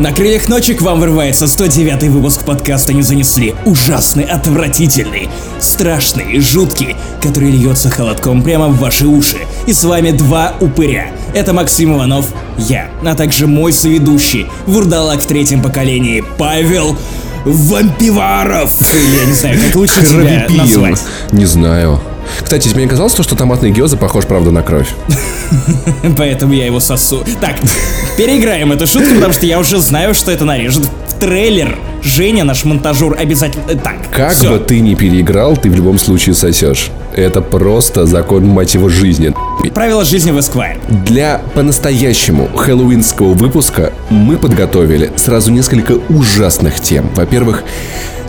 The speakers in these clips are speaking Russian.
На крыльях ночи к вам вырывается 109 выпуск подкаста «Не занесли». Ужасный, отвратительный, страшный, жуткий, который льется холодком прямо в ваши уши. И с вами два упыря. Это Максим Иванов, я, а также мой соведущий, вурдалак в третьем поколении, Павел Вампиваров. Или я не знаю, как лучше тебя назвать. Не знаю. Кстати, тебе не казалось, то, что томатный гёза похож, правда, на кровь? Поэтому я его сосу. Так, переиграем эту шутку, потому что я уже знаю, что это нарежет в трейлер. Женя, наш монтажер, обязательно... э, Так, Как бы ты ни переиграл, ты в любом случае сосешь. Это просто закон, мать его, жизни. Правила жизни в Esquire. Для по-настоящему хэллоуинского выпуска мы подготовили сразу несколько ужасных тем. Во-первых,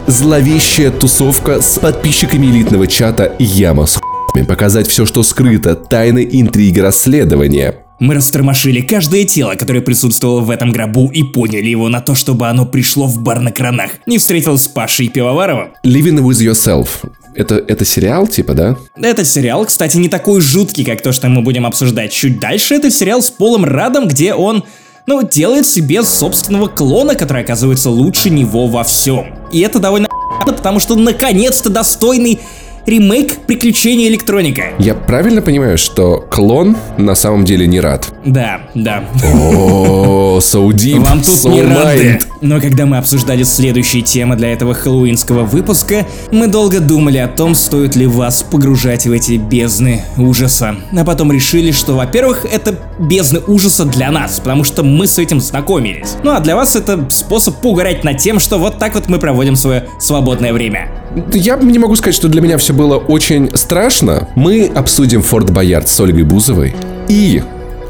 зловещая тусовка с подписчиками элитного чата Яма с хуями. Показать все, что скрыто, тайны интриги расследования. Мы растормошили каждое тело, которое присутствовало в этом гробу и подняли его на то, чтобы оно пришло в бар на кранах. Не встретилось с Пашей Пивоваровым. Living with yourself. Это, это сериал, типа, да? Этот сериал, кстати, не такой жуткий, как то, что мы будем обсуждать чуть дальше. Это сериал с Полом Радом, где он, ну, делает себе собственного клона, который оказывается лучше него во всем. И это довольно потому что наконец-то достойный ремейк приключений электроника. Я правильно понимаю, что клон на самом деле не рад? Да, да. О, so deep, Вам тут so не рады. Но когда мы обсуждали следующие темы для этого хэллоуинского выпуска, мы долго думали о том, стоит ли вас погружать в эти бездны ужаса. А потом решили, что, во-первых, это бездны ужаса для нас, потому что мы с этим знакомились. Ну а для вас это способ поугарать над тем, что вот так вот мы проводим свое свободное время. Я не могу сказать, что для меня все было очень страшно. Мы обсудим Форт Боярд с Ольгой Бузовой и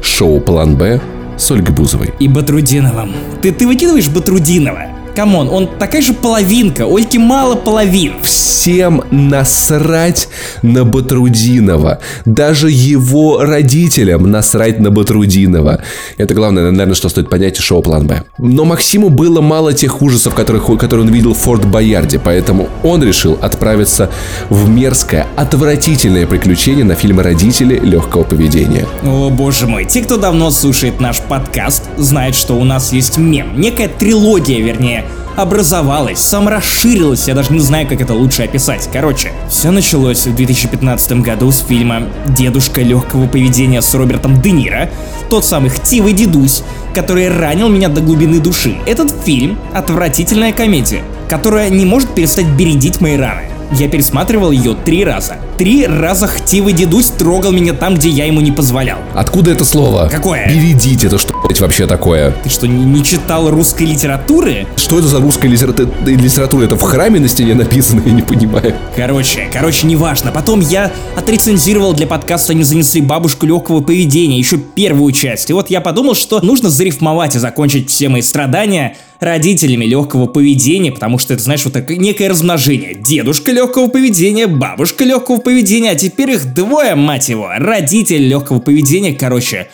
шоу План Б с Ольгой Бузовой. И Батрудиновым. Ты, ты выкидываешь Батрудинова? Come on, он такая же половинка, Ольке мало половин. Всем насрать на Батрудинова. Даже его родителям насрать на Батрудинова. Это главное, наверное, что стоит понять из шоу План Б. Но Максиму было мало тех ужасов, которых, которые он видел в Форт Боярде, поэтому он решил отправиться в мерзкое, отвратительное приключение на фильм «Родители легкого поведения». О боже мой, те, кто давно слушает наш подкаст, знают, что у нас есть мем, некая трилогия, вернее, образовалась, саморасширилась, я даже не знаю, как это лучше описать. Короче, все началось в 2015 году с фильма «Дедушка легкого поведения» с Робертом Де Ниро, тот самый хтивый дедусь, который ранил меня до глубины души. Этот фильм — отвратительная комедия, которая не может перестать бередить мои раны. Я пересматривал ее три раза. Три раза хтивый дедусь трогал меня там, где я ему не позволял. Откуда это слово? Какое? Бередить, это что, блядь, вообще такое? Ты что, не, не читал русской литературы? Что это за русская литера- литература? Это в храме на стене написано, я не понимаю. Короче, короче, неважно. Потом я отрецензировал для подкаста «Не занесли бабушку легкого поведения» еще первую часть. И вот я подумал, что нужно зарифмовать и закончить все мои страдания родителями легкого поведения, потому что это, знаешь, вот такое некое размножение. Дедушка легкого поведения, бабушка легкого поведения, а теперь их двое, мать его. Родитель легкого поведения, короче.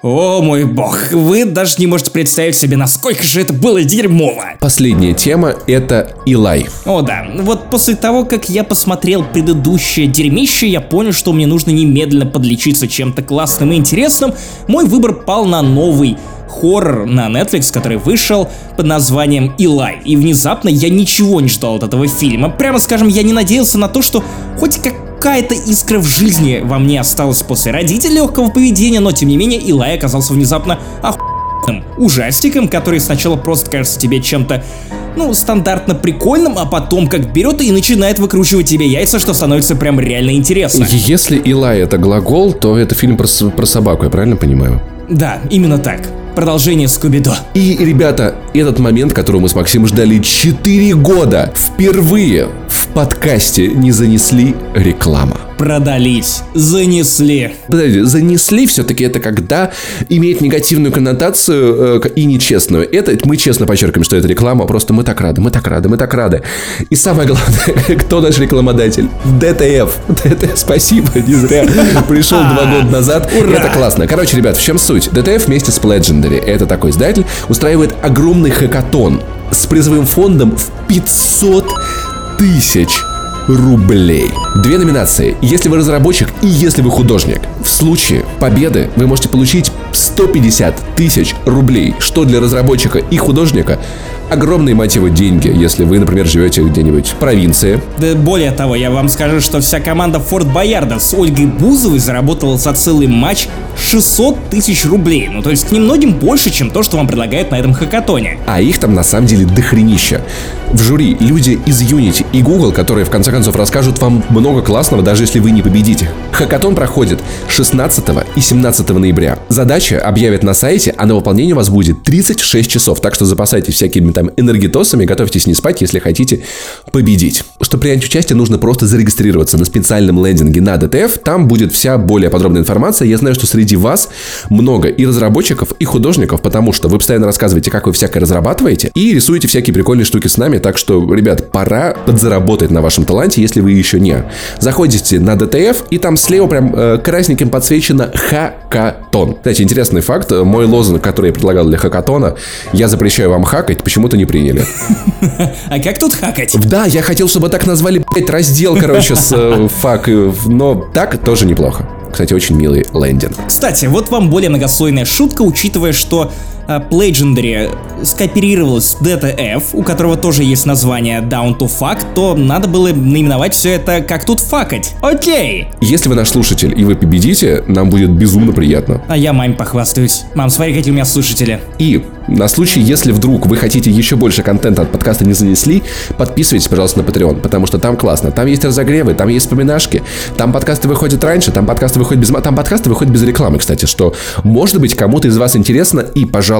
О мой бог, вы даже не можете представить себе, насколько же это было дерьмово. Последняя тема — это Илай. О да, вот после того, как я посмотрел предыдущее дерьмище, я понял, что мне нужно немедленно подлечиться чем-то классным и интересным. Мой выбор пал на новый хоррор на Netflix, который вышел под названием Илай. И внезапно я ничего не ждал от этого фильма. Прямо скажем, я не надеялся на то, что хоть какая-то искра в жизни во мне осталась после родителей легкого поведения, но тем не менее Илай оказался внезапно охуенным ужастиком, который сначала просто кажется тебе чем-то ну, стандартно прикольным, а потом как берет и начинает выкручивать тебе яйца, что становится прям реально интересно. Если Илай — это глагол, то это фильм про, про собаку, я правильно понимаю? Да, именно так. Продолжение Скуби-Ду. И, ребята, этот момент, который мы с Максимом ждали 4 года, впервые в подкасте не занесли реклама. Продались. Занесли. Подожди, занесли все-таки это когда имеет негативную коннотацию э, и нечестную. Это мы честно подчеркиваем, что это реклама, просто мы так рады, мы так рады, мы так рады. И самое главное, кто наш рекламодатель? DTF. DTF, спасибо, не зря пришел два года назад. Ура! Это классно. Короче, ребят, в чем суть? DTF вместе с Legendary, это такой издатель, устраивает огромный хакатон с призовым фондом в 500 тысяч рублей. Две номинации. Если вы разработчик и если вы художник. В случае победы вы можете получить 150 тысяч рублей, что для разработчика и художника огромные мотивы деньги, если вы, например, живете где-нибудь в провинции. Да более того, я вам скажу, что вся команда Форт Боярда с Ольгой Бузовой заработала за целый матч 600 тысяч рублей. Ну, то есть немногим больше, чем то, что вам предлагают на этом хакатоне. А их там на самом деле дохренища. В жюри люди из Unity и Google, которые в конце концов расскажут вам много классного, даже если вы не победите. Хакатон проходит 16 и 17 ноября. Задача объявят на сайте, а на выполнение у вас будет 36 часов, так что запасайтесь всякими там энергетосами, готовьтесь не спать, если хотите победить. Чтобы принять участие, нужно просто зарегистрироваться на специальном лендинге на DTF, там будет вся более подробная информация. Я знаю, что среди вас много и разработчиков, и художников, потому что вы постоянно рассказываете, как вы всякое разрабатываете, и рисуете всякие прикольные штуки с нами, так что, ребят, пора подзаработать на вашем таланте, если вы еще не. Заходите на DTF, и там слева прям э, красненьким подсвечено хакатон. Кстати, интересный факт. Мой лозунг, который я предлагал для хакатона, я запрещаю вам хакать, почему-то не приняли. А как тут хакать? Да, я хотел, чтобы так назвали, блядь, раздел, короче, с э, фак, но так тоже неплохо. Кстати, очень милый лендинг. Кстати, вот вам более многослойная шутка, учитывая, что Legendary скооперировалась с DTF, у которого тоже есть название Down to Fuck, то надо было наименовать все это как тут факать. Окей. Если вы наш слушатель и вы победите, нам будет безумно приятно. А я маме похвастаюсь. Мам, смотри, какие у меня слушатели. И на случай, если вдруг вы хотите еще больше контента от подкаста не занесли, подписывайтесь, пожалуйста, на Patreon, потому что там классно. Там есть разогревы, там есть вспоминашки, там подкасты выходят раньше, там подкасты выходят без... Там подкасты выходят без рекламы, кстати, что может быть кому-то из вас интересно. И, пожалуйста,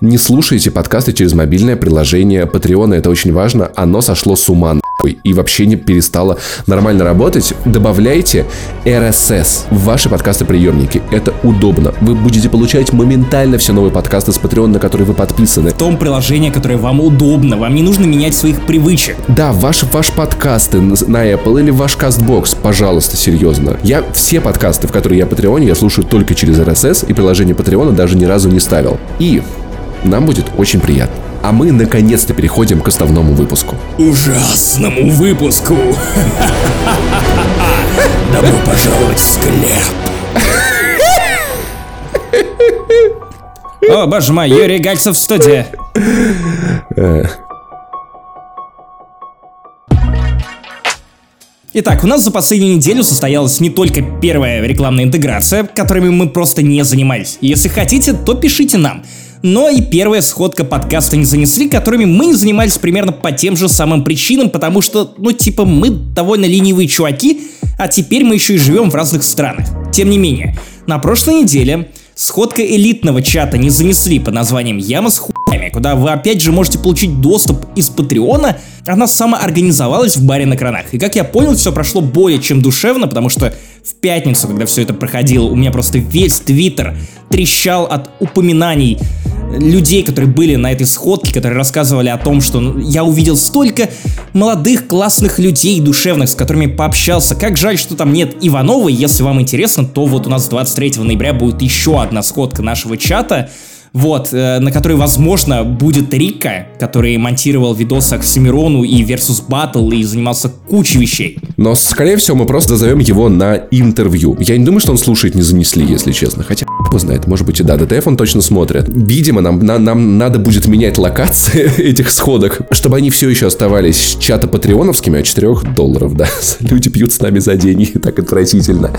не слушайте подкасты через мобильное приложение Patreon, это очень важно. Оно сошло с ума нахуй, и вообще не перестало нормально работать. Добавляйте RSS в ваши подкасты-приемники. Это удобно. Вы будете получать моментально все новые подкасты с Patreon, на которые вы подписаны. В том приложении, которое вам удобно, вам не нужно менять своих привычек. Да, ваши, ваши подкасты на Apple или ваш Castbox, пожалуйста, серьезно. Я все подкасты, в которые я Патреоне, я слушаю только через RSS, и приложение Патреона даже ни разу не ставил. И нам будет очень приятно. А мы наконец-то переходим к основному выпуску. Ужасному выпуску. Добро пожаловать в склеп. О, боже мой, Юрий Гальцев в студии. Итак, у нас за последнюю неделю состоялась не только первая рекламная интеграция, которыми мы просто не занимались. Если хотите, то пишите нам. Но и первая сходка подкаста не занесли, которыми мы занимались примерно по тем же самым причинам, потому что, ну, типа, мы довольно ленивые чуваки, а теперь мы еще и живем в разных странах. Тем не менее, на прошлой неделе сходка элитного чата не занесли под названием «Яма с хуями», куда вы опять же можете получить доступ из Патреона. Она самоорганизовалась в баре на кранах. И как я понял, все прошло более чем душевно, потому что в пятницу, когда все это проходило, у меня просто весь твиттер трещал от упоминаний людей, которые были на этой сходке, которые рассказывали о том, что ну, я увидел столько молодых классных людей душевных, с которыми пообщался. Как жаль, что там нет Ивановой. Если вам интересно, то вот у нас 23 ноября будет еще одна сходка нашего чата вот, э, на которой, возможно, будет Рика, который монтировал видосы Оксимирону и Versus Battle и занимался кучей вещей. Но, скорее всего, мы просто зазовем его на интервью. Я не думаю, что он слушает не занесли, если честно. Хотя, кто знает, может быть и да, ДТФ он точно смотрит. Видимо, нам, на, нам надо будет менять локации этих сходок, чтобы они все еще оставались чата патреоновскими, а 4 долларов, да. Люди пьют с нами за деньги, так отвратительно.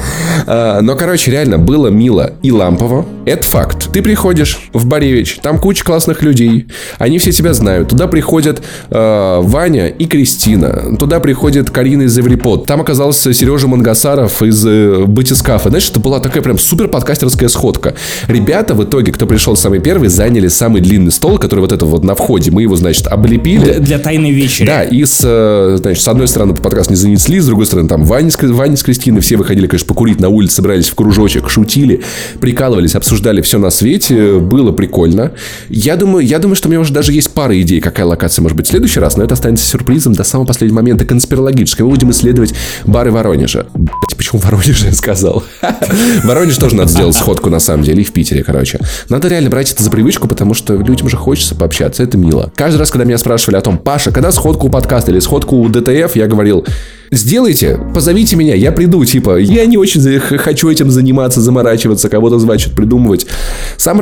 А, но, короче, реально, было мило и лампово. Это факт. Ты приходишь в Боревич, там куча классных людей, они все тебя знают. Туда приходят э, Ваня и Кристина, туда приходит Карина из Эврипод, там оказался Сережа Мангасаров из э, Батискафа. Знаешь, это была такая прям супер подкастерская сходка. Ребята в итоге, кто пришел самый первый, заняли самый длинный стол, который вот это вот на входе, мы его, значит, облепили. Для, для тайной вечери. Да, и с, э, значит, с одной стороны подкаст не занесли, с другой стороны там Ваня с, Ваня с Кристиной, все выходили, конечно, покурить на улице, собрались в кружочек, шутили, прикалывались, обсуждали все на свете, было прикольно. Я думаю, я думаю, что у меня уже даже есть пара идей, какая локация может быть в следующий раз, но это останется сюрпризом до самого последнего момента конспирологической. Мы будем исследовать бары Воронежа. Блять, почему Воронеж я сказал? Воронеж тоже надо сделать сходку на самом деле, и в Питере, короче. Надо реально брать это за привычку, потому что людям же хочется пообщаться, это мило. Каждый раз, когда меня спрашивали о том, Паша, когда сходку у подкаста или сходку у ДТФ, я говорил, Сделайте, позовите меня, я приду, типа, я не очень хочу этим заниматься, заморачиваться, кого-то звать, что-то придумывать. Сам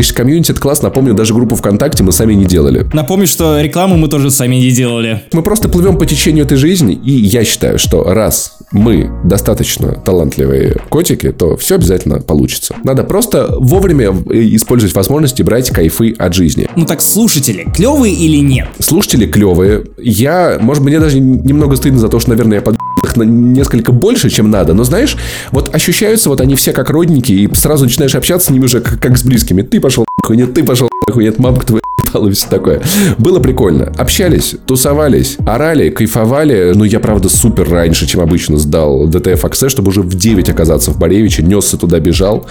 организовываешь комьюнити, это класс, напомню, даже группу ВКонтакте мы сами не делали. Напомню, что рекламу мы тоже сами не делали. Мы просто плывем по течению этой жизни, и я считаю, что раз мы достаточно талантливые котики, то все обязательно получится. Надо просто вовремя использовать возможности брать кайфы от жизни. Ну так слушатели, клевые или нет? Слушатели клевые. Я, может, мне даже немного стыдно за то, что, наверное, я под их несколько больше, чем надо. Но знаешь, вот ощущаются вот они все как родники, и сразу начинаешь общаться с ними уже как, как с близкими. Ты пошел нахуй, нет, ты пошел нахуй, нет, мамка твоя и все такое. Было прикольно. Общались, тусовались, орали, кайфовали. Ну, я, правда, супер раньше, чем обычно сдал ДТФ Аксе, чтобы уже в 9 оказаться в Боревиче. Несся туда, бежал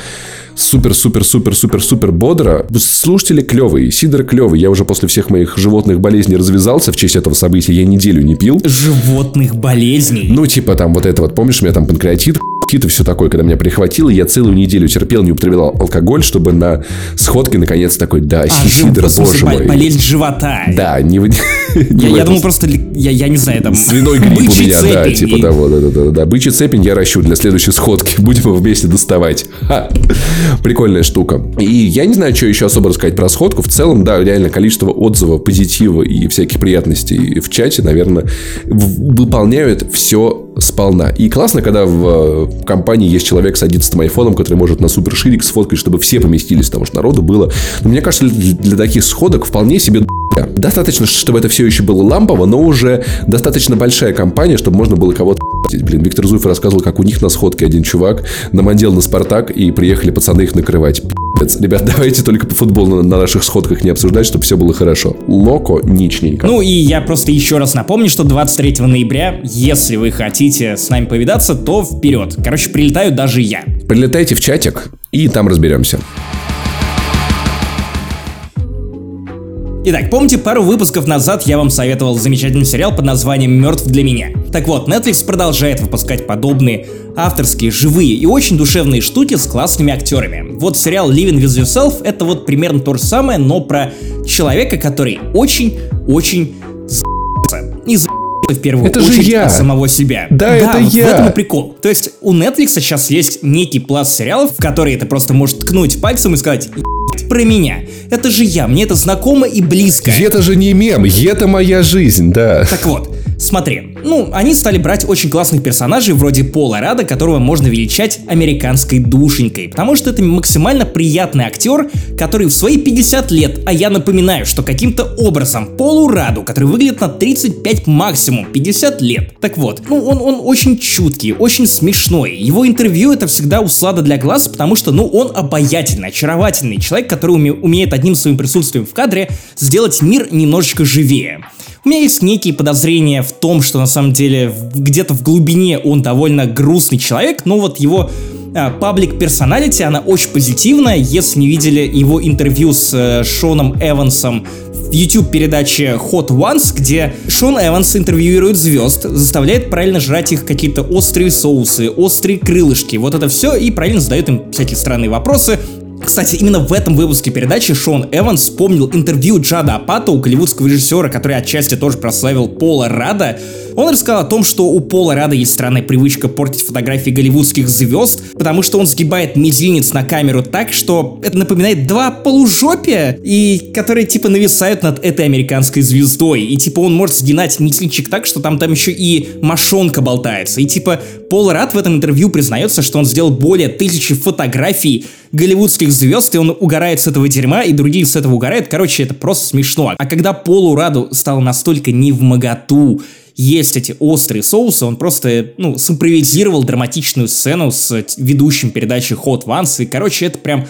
супер-супер-супер-супер-супер бодро. Слушатели клевые, Сидор клевый. Я уже после всех моих животных болезней развязался в честь этого события. Я неделю не пил. Животных болезней? Ну, типа там вот это вот, помнишь, у меня там панкреатит, и все такое, когда меня прихватило, я целую неделю терпел, не употреблял алкоголь, чтобы на сходке наконец такой, да, а, жив, боже мой. Болезнь живота. Да, не, не Я, я думал просто, я, я не знаю, там... Свиной грипп у меня, цепень. да, типа того, да, да, да, да. Бычий цепень я ращу для следующей сходки. Будем его вместе доставать. Ха. Прикольная штука. И я не знаю, что еще особо рассказать про сходку. В целом, да, реально количество отзывов, позитива и всяких приятностей в чате, наверное, выполняют все сполна. И классно, когда в компании есть человек с 11 айфоном, который может на супер ширик сфоткать, чтобы все поместились, потому что народу было. Но мне кажется, для таких сходок вполне себе Достаточно, чтобы это все еще было лампово, но уже достаточно большая компания, чтобы можно было кого-то Блин, Виктор Зуев рассказывал, как у них на сходке один чувак намандел на Спартак, и приехали пацаны их накрывать. Ребят, давайте только по футболу на, на наших сходках не обсуждать, чтобы все было хорошо. Локо ничненько. Ну и я просто еще раз напомню, что 23 ноября, если вы хотите с нами повидаться, то вперед. Короче, прилетаю даже я. Прилетайте в чатик, и там разберемся. Итак, помните, пару выпусков назад я вам советовал замечательный сериал под названием «Мертв для меня». Так вот, Netflix продолжает выпускать подобные авторские, живые и очень душевные штуки с классными актерами. Вот сериал Living With Yourself это вот примерно то же самое, но про человека, который очень-очень и за в первую это очередь же я. от самого себя. Да, да это вот я. В этом и прикол. То есть у Netflix сейчас есть некий пласт сериалов, в которые ты просто можешь ткнуть пальцем и сказать про меня. Это же я, мне это знакомо и близко. Это же не мем, это моя жизнь, да. Так вот, Смотри, ну, они стали брать очень классных персонажей вроде Пола Рада, которого можно величать американской душенькой, потому что это максимально приятный актер, который в свои 50 лет, а я напоминаю, что каким-то образом Полу Раду, который выглядит на 35 максимум, 50 лет. Так вот, ну, он, он очень чуткий, очень смешной. Его интервью это всегда услада для глаз, потому что, ну, он обаятельный, очаровательный человек, который уме- умеет одним своим присутствием в кадре сделать мир немножечко живее. У меня есть некие подозрения в том, что на самом деле где-то в глубине он довольно грустный человек, но вот его паблик персоналити, она очень позитивная. Если не видели его интервью с э, Шоном Эвансом в YouTube передаче Hot Ones, где Шон Эванс интервьюирует звезд, заставляет правильно жрать их какие-то острые соусы, острые крылышки, вот это все, и правильно задает им всякие странные вопросы, кстати, именно в этом выпуске передачи Шон Эванс вспомнил интервью Джада Апата, у голливудского режиссера, который отчасти тоже прославил Пола Рада. Он рассказал о том, что у Пола Рада есть странная привычка портить фотографии голливудских звезд, потому что он сгибает мизинец на камеру так, что это напоминает два полужопия, и которые типа нависают над этой американской звездой. И типа он может сгинать мизинчик так, что там там еще и мошонка болтается. И типа Пол Рад в этом интервью признается, что он сделал более тысячи фотографий голливудских звезд, и он угорает с этого дерьма, и другие с этого угорают. Короче, это просто смешно. А когда Полу Раду стало настолько не в моготу есть эти острые соусы, он просто, ну, симпровизировал драматичную сцену с ведущим передачи Hot Ones, и, короче, это прям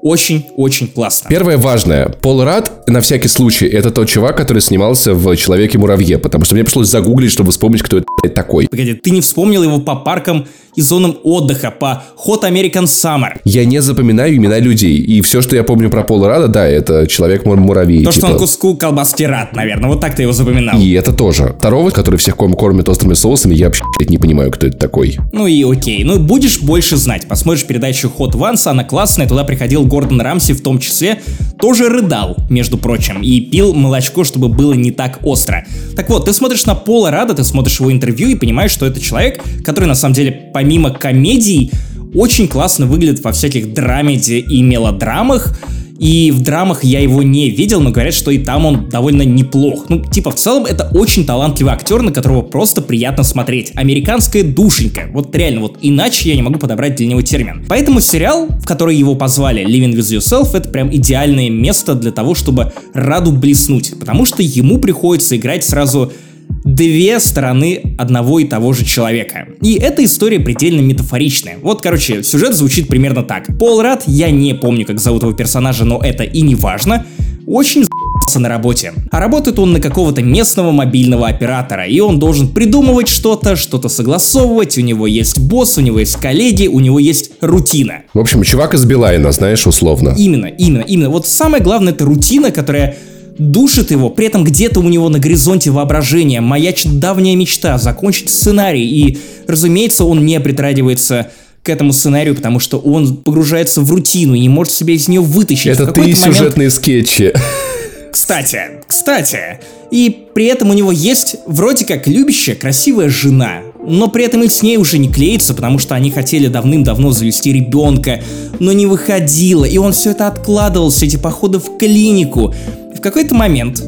очень-очень классно. Первое важное. Пол Рад, на всякий случай, это тот чувак, который снимался в «Человеке-муравье», потому что мне пришлось загуглить, чтобы вспомнить, кто это такой. Погоди, ты не вспомнил его по паркам и зонам отдыха по Hot American Summer. Я не запоминаю имена людей. И все, что я помню про Пола Рада, да, это человек-муравей. То, типа. что он куску колбаски рад, наверное. Вот так ты его запоминал. И это тоже. Второго, который всех ком- кормит острыми соусами, я вообще не понимаю, кто это такой. Ну и окей. Ну, будешь больше знать. Посмотришь передачу Hot Ones, она классная. Туда приходил Гордон Рамси в том числе. Тоже рыдал, между прочим. И пил молочко, чтобы было не так остро. Так вот, ты смотришь на Пола Рада, ты смотришь его интервью и понимаешь, что это человек, который на самом деле, помимо комедий, очень классно выглядит во всяких драмеди и мелодрамах. И в драмах я его не видел, но говорят, что и там он довольно неплох. Ну, типа, в целом, это очень талантливый актер, на которого просто приятно смотреть. Американская душенька. Вот реально, вот иначе я не могу подобрать для него термин. Поэтому сериал, в который его позвали, Living With Yourself, это прям идеальное место для того, чтобы Раду блеснуть. Потому что ему приходится играть сразу две стороны одного и того же человека. И эта история предельно метафоричная. Вот, короче, сюжет звучит примерно так. Пол Рад, я не помню, как зовут его персонажа, но это и не важно, очень за***ся на работе. А работает он на какого-то местного мобильного оператора, и он должен придумывать что-то, что-то согласовывать, у него есть босс, у него есть коллеги, у него есть рутина. В общем, чувак из Билайна, знаешь, условно. Именно, именно, именно. Вот самое главное это рутина, которая душит его, при этом где-то у него на горизонте воображения маячит давняя мечта закончить сценарий, и, разумеется, он не притрагивается к этому сценарию, потому что он погружается в рутину и не может себя из нее вытащить. Это ты момент- сюжетные скетчи. Кстати, кстати, и при этом у него есть вроде как любящая, красивая жена, но при этом и с ней уже не клеится, потому что они хотели давным-давно завести ребенка, но не выходило, и он все это откладывал, все эти походы в клинику. В какой-то момент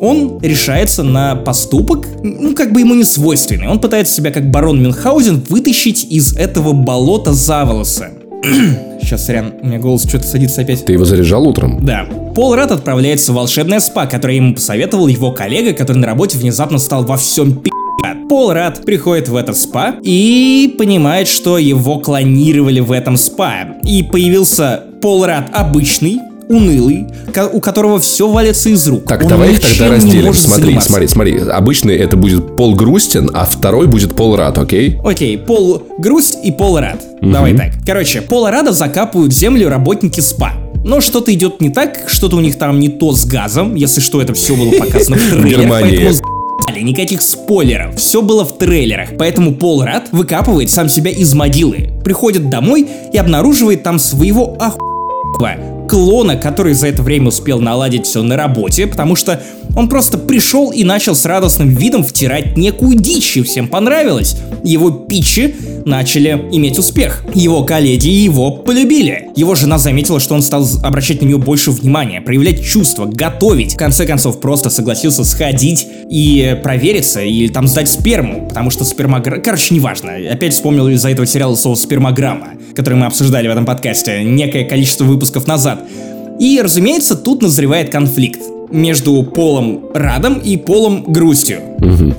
он решается на поступок, ну, как бы ему не свойственный. Он пытается себя, как барон Мюнхгаузен, вытащить из этого болота за волосы. Сейчас, сорян, у меня голос что-то садится опять. Ты его заряжал утром? Да. Пол Рад отправляется в волшебное спа, которое ему посоветовал его коллега, который на работе внезапно стал во всем пи***. Пол Рад приходит в этот спа и понимает, что его клонировали в этом спа. И появился Пол Рад обычный, унылый, у которого все валится из рук. Так, Он давай их тогда разделим. Смотри, заниматься. смотри, смотри. Обычный это будет Пол Грустин, а второй будет Пол Рад, окей? Окей, Пол Грусть и Пол Рад. Давай так. Короче, Пола Рада закапывают в землю работники СПА. Но что-то идет не так, что-то у них там не то с газом, если что, это все было показано в. Германии. поэтому за***ли, Никаких спойлеров, все было в трейлерах. Поэтому Пол Рад выкапывает сам себя из могилы, приходит домой и обнаруживает там своего охуенного клона, который за это время успел наладить все на работе, потому что он просто пришел и начал с радостным видом втирать некую дичь, и всем понравилось. Его питчи начали иметь успех. Его коллеги его полюбили. Его жена заметила, что он стал обращать на нее больше внимания, проявлять чувства, готовить. В конце концов, просто согласился сходить и провериться, или там сдать сперму, потому что спермограмма... Короче, неважно. Опять вспомнил из-за этого сериала слово спермограмма, который мы обсуждали в этом подкасте некое количество выпусков назад. И, разумеется, тут назревает конфликт между Полом Радом и Полом Грустью.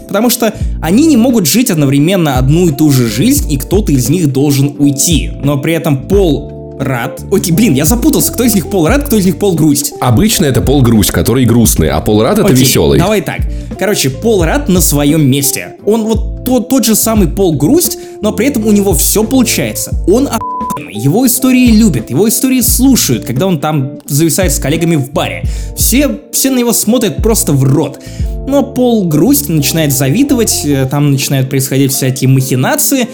Потому что они не могут жить одновременно одну и ту же жизнь, и кто-то из них должен уйти. Но при этом Пол Рад... Окей, блин, я запутался, кто из них Пол Рад, кто из них Пол Грусть. Обычно это Пол Грусть, который грустный, а Пол Рад это Окей, веселый. Давай так. Короче, Пол Рад на своем месте. Он вот тот, тот же самый Пол Грусть, но при этом у него все получается. Он охуенный. Его истории любят, его истории слушают, когда он там зависает с коллегами в баре. Все, все на него смотрят просто в рот. Но Пол Грусть начинает завидовать, э, там начинают происходить всякие махинации.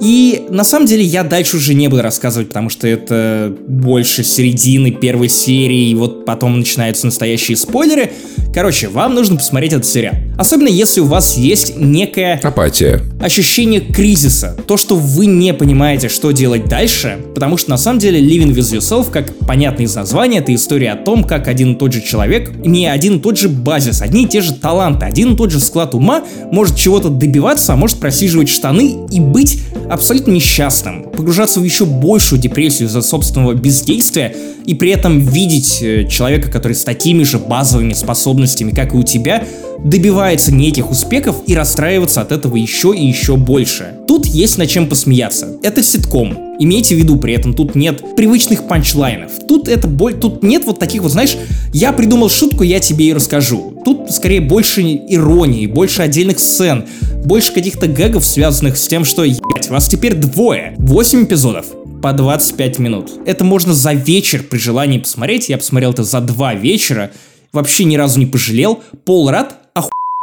И на самом деле я дальше уже не буду рассказывать, потому что это больше середины первой серии, и вот потом начинаются настоящие спойлеры. Короче, вам нужно посмотреть этот сериал. Особенно если у вас есть некая Апатия. ощущение кризиса, то, что вы не понимаете, что делать дальше, потому что на самом деле Living With Yourself, как понятно из названия, это история о том, как один и тот же человек, не один и тот же базис, одни и те же таланты, один и тот же склад ума может чего-то добиваться, а может просиживать штаны и быть абсолютно несчастным, погружаться в еще большую депрессию из-за собственного бездействия и при этом видеть э, человека, который с такими же базовыми способностями, как и у тебя, добивается неких успехов и расстраиваться от этого еще и еще больше. Тут есть над чем посмеяться. Это ситком. Имейте в виду при этом, тут нет привычных панчлайнов. Тут это боль, тут нет вот таких вот, знаешь, я придумал шутку, я тебе и расскажу. Тут скорее больше иронии, больше отдельных сцен, больше каких-то гэгов, связанных с тем, что, ебать, вас теперь двое. 8 эпизодов по 25 минут. Это можно за вечер при желании посмотреть. Я посмотрел это за два вечера. Вообще ни разу не пожалел. Пол Рад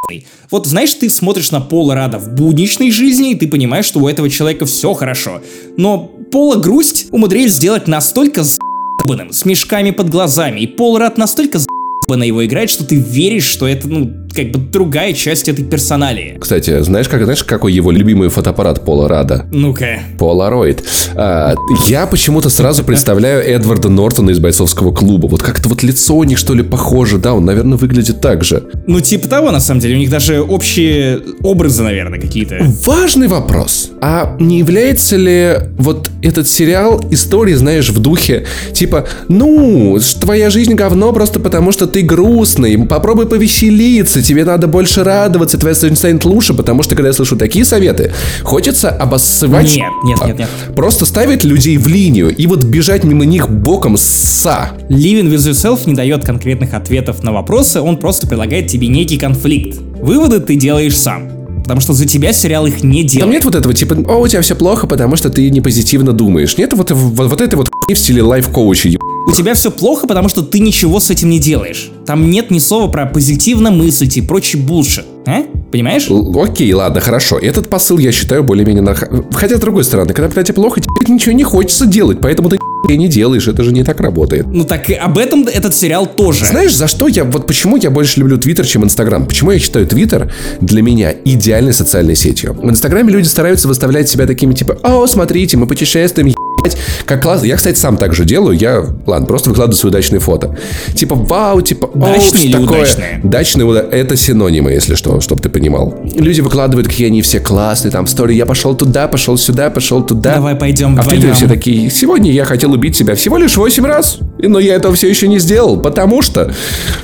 охуенный. Вот знаешь, ты смотришь на Пола Рада в будничной жизни, и ты понимаешь, что у этого человека все хорошо. Но Пола Грусть умудрились сделать настолько с мешками под глазами, и Пол Рад настолько на его играет, что ты веришь, что это, ну, как бы другая часть этой персоналии. Кстати, знаешь, как, знаешь, какой его любимый фотоаппарат Пола Рада? Ну-ка. Полароид. А, я почему-то сразу представляю Эдварда Нортона из бойцовского клуба. Вот как-то вот лицо у них, что ли, похоже. Да, он, наверное, выглядит так же. Ну, типа того, на самом деле. У них даже общие образы, наверное, какие-то. Важный вопрос. А не является ли вот этот сериал историей, знаешь, в духе, типа, ну, твоя жизнь говно просто потому, что ты грустный, попробуй повеселиться, тебе надо больше радоваться, твоя жизнь станет лучше, потому что, когда я слышу такие советы, хочется обоссывать... Нет, нет, нет, нет. Просто ставить людей в линию и вот бежать мимо них боком са. Living with Yourself не дает конкретных ответов на вопросы, он просто предлагает тебе некий конфликт. Выводы ты делаешь сам. Потому что за тебя сериал их не делает. Там нет вот этого типа, о, у тебя все плохо, потому что ты не позитивно думаешь. Нет вот, вот, вот этой вот хуйни в стиле лайф-коуча, у тебя все плохо, потому что ты ничего с этим не делаешь. Там нет ни слова про позитивно мыслить и прочий булшит. А? Понимаешь? Л- окей, ладно, хорошо. Этот посыл я считаю более-менее... На... Хотя, с другой стороны, когда, блядь, тебе плохо, тебе ничего не хочется делать, поэтому ты не делаешь, это же не так работает. Ну так и об этом этот сериал тоже. Знаешь, за что я, вот почему я больше люблю Твиттер, чем Инстаграм? Почему я считаю Твиттер для меня идеальной социальной сетью? В Инстаграме люди стараются выставлять себя такими, типа, о, смотрите, мы путешествуем, как классно. Я, кстати, сам так же делаю. Я, ладно, просто выкладываю свои удачные фото. Типа, вау, типа, Дачные или такое. удачные? Дачные, это синонимы, если что, чтобы ты понимал. Люди выкладывают, какие они все классные, там, стори, я пошел туда, пошел сюда, пошел туда. Давай пойдем А в Твиттере все такие, сегодня я хотел убить себя всего лишь 8 раз, но я этого все еще не сделал, потому что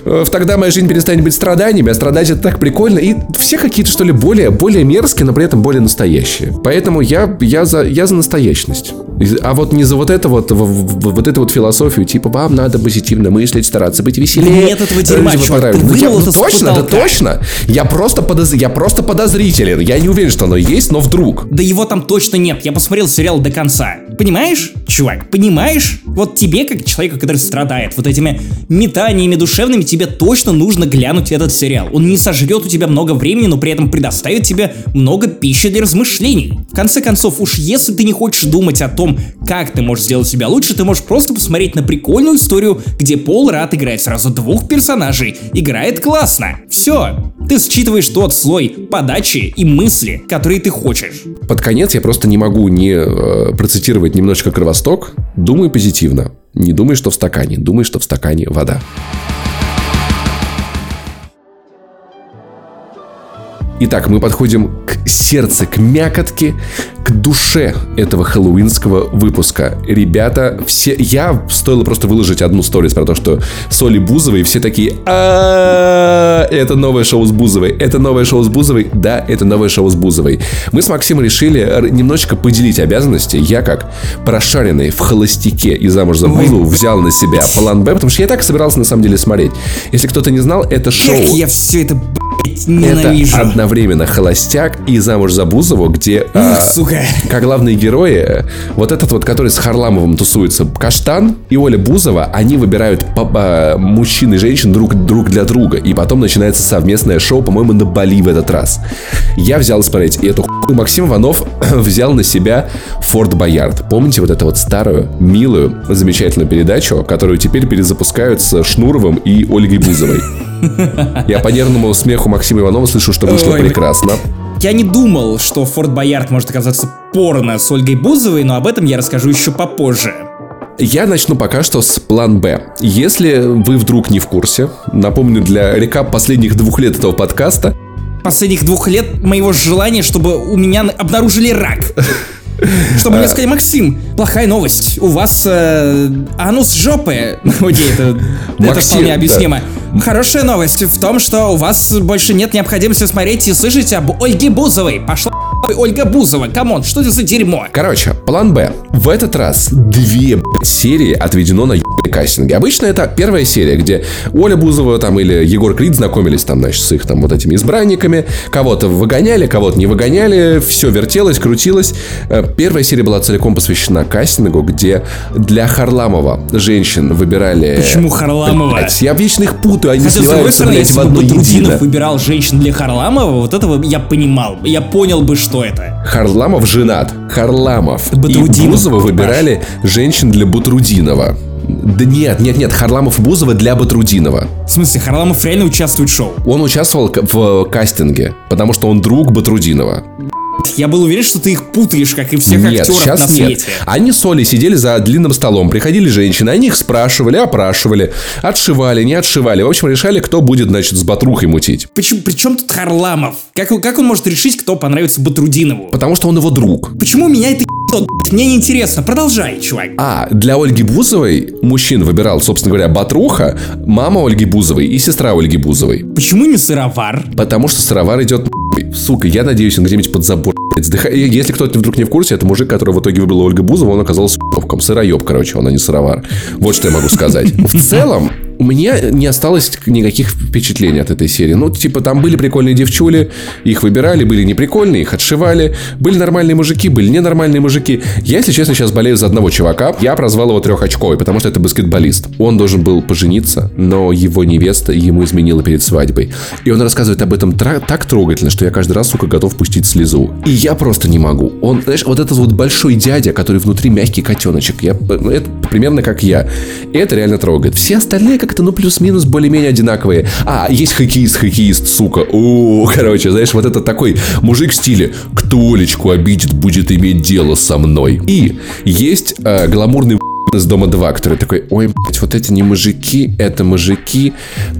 э, тогда моя жизнь перестанет быть страданиями, а страдать это так прикольно, и все какие-то, что ли, более, более мерзкие, но при этом более настоящие. Поэтому я, я, за, я за настоящность. А вот не за вот это вот, вот эту вот философию, типа, вам надо позитивно мыслить, стараться быть веселее. Нет этого дерьма, чувак, ты ну, я, ну, точно, да точно. Я просто, подоз... я просто подозрителен. Я не уверен, что оно есть, но вдруг. Да его там точно нет. Я посмотрел сериал до конца. Понимаешь, чувак, понимаешь? Вот тебе, как человеку, который страдает вот этими метаниями душевными, тебе точно нужно глянуть этот сериал. Он не сожрет у тебя много времени, но при этом предоставит тебе много пищи для размышлений. В конце концов, уж если ты не хочешь думать о том, как ты можешь сделать себя лучше, ты можешь просто посмотреть на прикольную историю, где Пол Рад играет сразу двух персонажей. Играет классно. Все. Ты считываешь тот слой подачи и мысли, которые ты хочешь. Под конец я просто не могу не э, процитировать немножечко Кровосток. Думай позитивно. Не думай, что в стакане. Думай, что в стакане вода. Итак, мы подходим к сердцу, к мякотке, к душе этого хэллоуинского выпуска. Ребята, все... Я стоило просто выложить одну сторис про то, что Соли Бузовой, все такие а это новое шоу с Бузовой, это новое шоу с Бузовой, да, это новое шоу с Бузовой. Мы с Максимом решили немножечко поделить обязанности. Я как прошаренный в холостяке и замуж за Бузову взял на себя план Б, потому что я так собирался на самом деле смотреть. Если кто-то не знал, это шоу... Как я все это, Ненавижу. Это одновременно холостяк и замуж за Бузову, где... Ух, а, сука. Как главные герои, вот этот вот, который с Харламовым тусуется, Каштан и Оля Бузова, они выбирают а, мужчин и женщин друг, друг для друга. И потом начинается совместное шоу, по-моему, на Бали в этот раз. Я взял смотреть эту хуйню. Максим Иванов взял на себя Форт Боярд. Помните вот эту вот старую, милую, замечательную передачу, которую теперь перезапускают с Шнуровым и Ольгой Бузовой? Я по нервному смеху Максима Иванова слышу, что вышло Ой, прекрасно. Я не думал, что Форт Боярд может оказаться порно с Ольгой Бузовой, но об этом я расскажу еще попозже. Я начну пока что с план Б. Если вы вдруг не в курсе, напомню для рекап последних двух лет этого подкаста. Последних двух лет моего желания, чтобы у меня обнаружили рак. Чтобы мне сказали, Максим, плохая новость. У вас э, анус жопы. Окей, это, это вполне объяснимо. Хорошая новость в том, что у вас больше нет необходимости смотреть и слышать об Ольге Бузовой. Пошла Ольга Бузова, come on, что это за дерьмо? Короче, план Б. В этот раз две блядь, серии отведено на ебаные кастинги. Обычно это первая серия, где Оля Бузова там или Егор Крид знакомились там, значит, с их там вот этими избранниками. Кого-то выгоняли, кого-то не выгоняли. Все вертелось, крутилось. Э, Первая серия была целиком посвящена кастингу, где для Харламова женщин выбирали... Почему Харламова? Блядь, я вечно их путаю, они Хотя, с другой сливаются, стороны, блядь, в одно Батрутдинов едино. выбирал женщин для Харламова, вот этого я понимал. Я понял бы, что это. Харламов женат. Харламов. И Батрутдинов, Бузова выбирали женщин для Бутрудинова. Да нет, нет, нет, Харламов и Бузова для Батрудинова. В смысле, Харламов реально участвует в шоу? Он участвовал в кастинге, потому что он друг Батрудинова. Я был уверен, что ты их путаешь, как и всех нет, актеров сейчас на нет. свете. Они с Олей сидели за длинным столом, приходили женщины, они их спрашивали, опрашивали, отшивали, не отшивали. В общем, решали, кто будет, значит, с Батрухой мутить. Почему, при чем тут Харламов? Как, как он может решить, кто понравится Батрудинову? Потому что он его друг. Почему меня это блядь? Мне неинтересно. Продолжай, чувак. А, для Ольги Бузовой мужчин выбирал, собственно говоря, Батруха, мама Ольги Бузовой и сестра Ольги Бузовой. Почему не сыровар? Потому что сыровар идет. Сука, я надеюсь, он где-нибудь под забор Если кто-то вдруг не в курсе, это мужик, который в итоге выбрала Ольга Бузова, он оказался. Сыроеб, короче, он, а не сыровар. Вот что я могу сказать. В целом, у меня не осталось никаких впечатлений от этой серии. Ну, типа, там были прикольные девчули, их выбирали, были неприкольные, их отшивали. Были нормальные мужики, были ненормальные мужики. Я, если честно, сейчас болею за одного чувака. Я прозвал его трехочковый, потому что это баскетболист. Он должен был пожениться, но его невеста ему изменила перед свадьбой. И он рассказывает об этом так трогательно, что я каждый раз, сука, готов пустить слезу. И я просто не могу. Он, знаешь, вот этот вот большой дядя, который внутри мягкий котеночек. Я, это примерно как я. И это реально трогает. Все остальные как-то, ну, плюс-минус более-менее одинаковые. А, есть хоккеист, хоккеист, сука. О, короче, знаешь, вот это такой мужик в стиле «Кто Олечку обидит, будет иметь дело со мной». И есть э, гламурный из Дома 2, который такой, ой, блядь, вот эти не мужики, это мужики,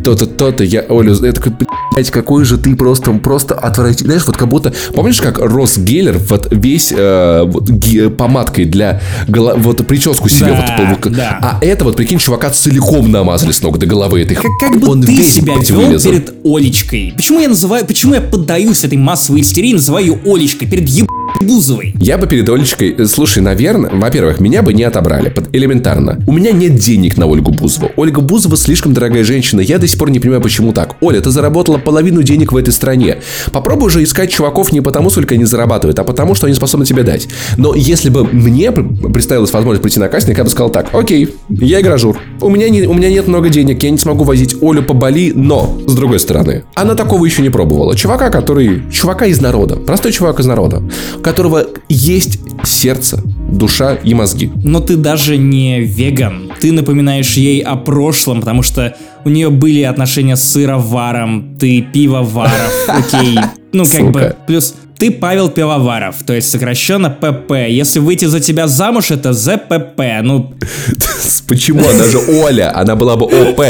то-то, то-то, я Олю, я такой, блядь, какой же ты просто, просто отвратительный, знаешь, вот как будто, помнишь, как Рос Геллер вот весь э, вот, ги- помадкой для, гола- вот прическу себе, Да, вот, вот, да. а это вот, прикинь, чувака целиком намазали с ног до головы этой Как, как бы он ты весь, себя блядь, вел вылезал. перед Олечкой? Почему я называю, почему я поддаюсь этой массовой истерии, называю ее Олечкой перед еб... Бузовой? Я бы перед Олечкой, э, слушай, наверное, во-первых, меня бы не отобрали, под- элементарно. У меня нет денег на Ольгу Бузову. Ольга Бузова слишком дорогая женщина, я до сих пор не понимаю, почему так. Оля, ты заработала половину денег в этой стране. Попробуй же искать чуваков не потому, сколько они зарабатывают, а потому, что они способны тебе дать. Но если бы мне пр- представилась возможность прийти на кастинг, я бы сказал так, окей, я игражур. У меня, не, у меня нет много денег, я не смогу возить Олю по Бали, но, с другой стороны, она такого еще не пробовала. Чувака, который... Чувака из народа. Простой чувак из народа. У которого есть сердце, душа и мозги. Но ты даже не веган. Ты напоминаешь ей о прошлом, потому что у нее были отношения с сыроваром, ты пивоваров, окей. Ну, как Сука. бы, плюс ты Павел Пивоваров, то есть сокращенно ПП. Если выйти за тебя замуж, это ЗПП. Ну, Почему? Она же Оля, она была бы ОП.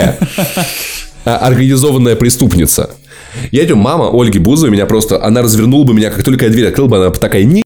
А, Организованная преступница. Я говорю, мама Ольги Бузовой меня просто, она развернула бы меня, как только я дверь открыл бы, она бы такая, не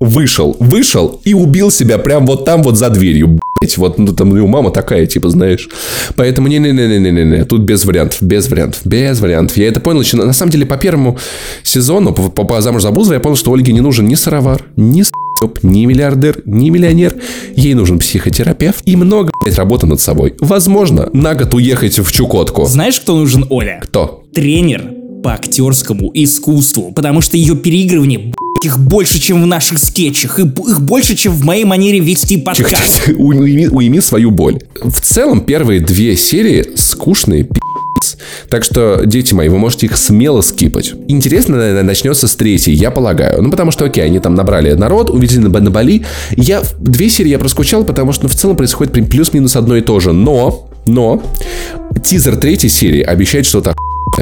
вышел, вышел и убил себя прям вот там вот за дверью. Блять, вот ну, там у мама такая, типа, знаешь. Поэтому не-не-не-не-не-не, тут без вариантов, без вариантов, без вариантов. Я это понял, еще, на самом деле, по первому сезону, по, по, по замуж за Бузовой, я понял, что Ольге не нужен ни сыровар, ни с***п, ни миллиардер, ни миллионер. Ей нужен психотерапевт и много, блядь, работы над собой. Возможно, на год уехать в Чукотку. знаешь, кто нужен Оля? Кто? Тренер по актерскому искусству, потому что ее переигрывание их больше, чем в наших скетчах, и их больше, чем в моей манере вести подкаст. Уйми, уйми свою боль. В целом, первые две серии скучные, пи***ц. Так что, дети мои, вы можете их смело скипать. Интересно, наверное, начнется с третьей, я полагаю. Ну, потому что, окей, они там набрали народ, увидели на, на Бали. Я две серии я проскучал, потому что ну, в целом происходит плюс-минус одно и то же. Но, но, тизер третьей серии обещает что-то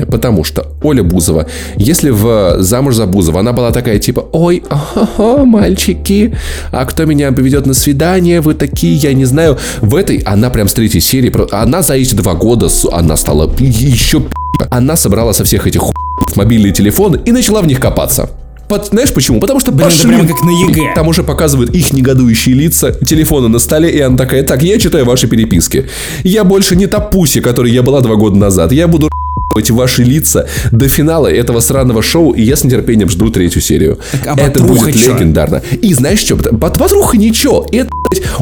Потому что Оля Бузова, если в «Замуж за Бузова» она была такая типа «Ой, ага, мальчики, а кто меня поведет на свидание? Вы такие, я не знаю». В этой она прям с третьей серии, она за эти два года, она стала еще. Она собрала со всех этих хуй мобильные телефоны и начала в них копаться. Под, знаешь почему? Потому что Блин, пошли. прямо как на ЕГЭ. Там уже показывают их негодующие лица, телефоны на столе, и она такая, так, я читаю ваши переписки. Я больше не та пуся, которой я была два года назад. Я буду эти ваши лица до финала этого сраного шоу, и я с нетерпением жду третью серию. Так, а это будет чё? легендарно. И знаешь что? Бат- Батруха ничего. Это,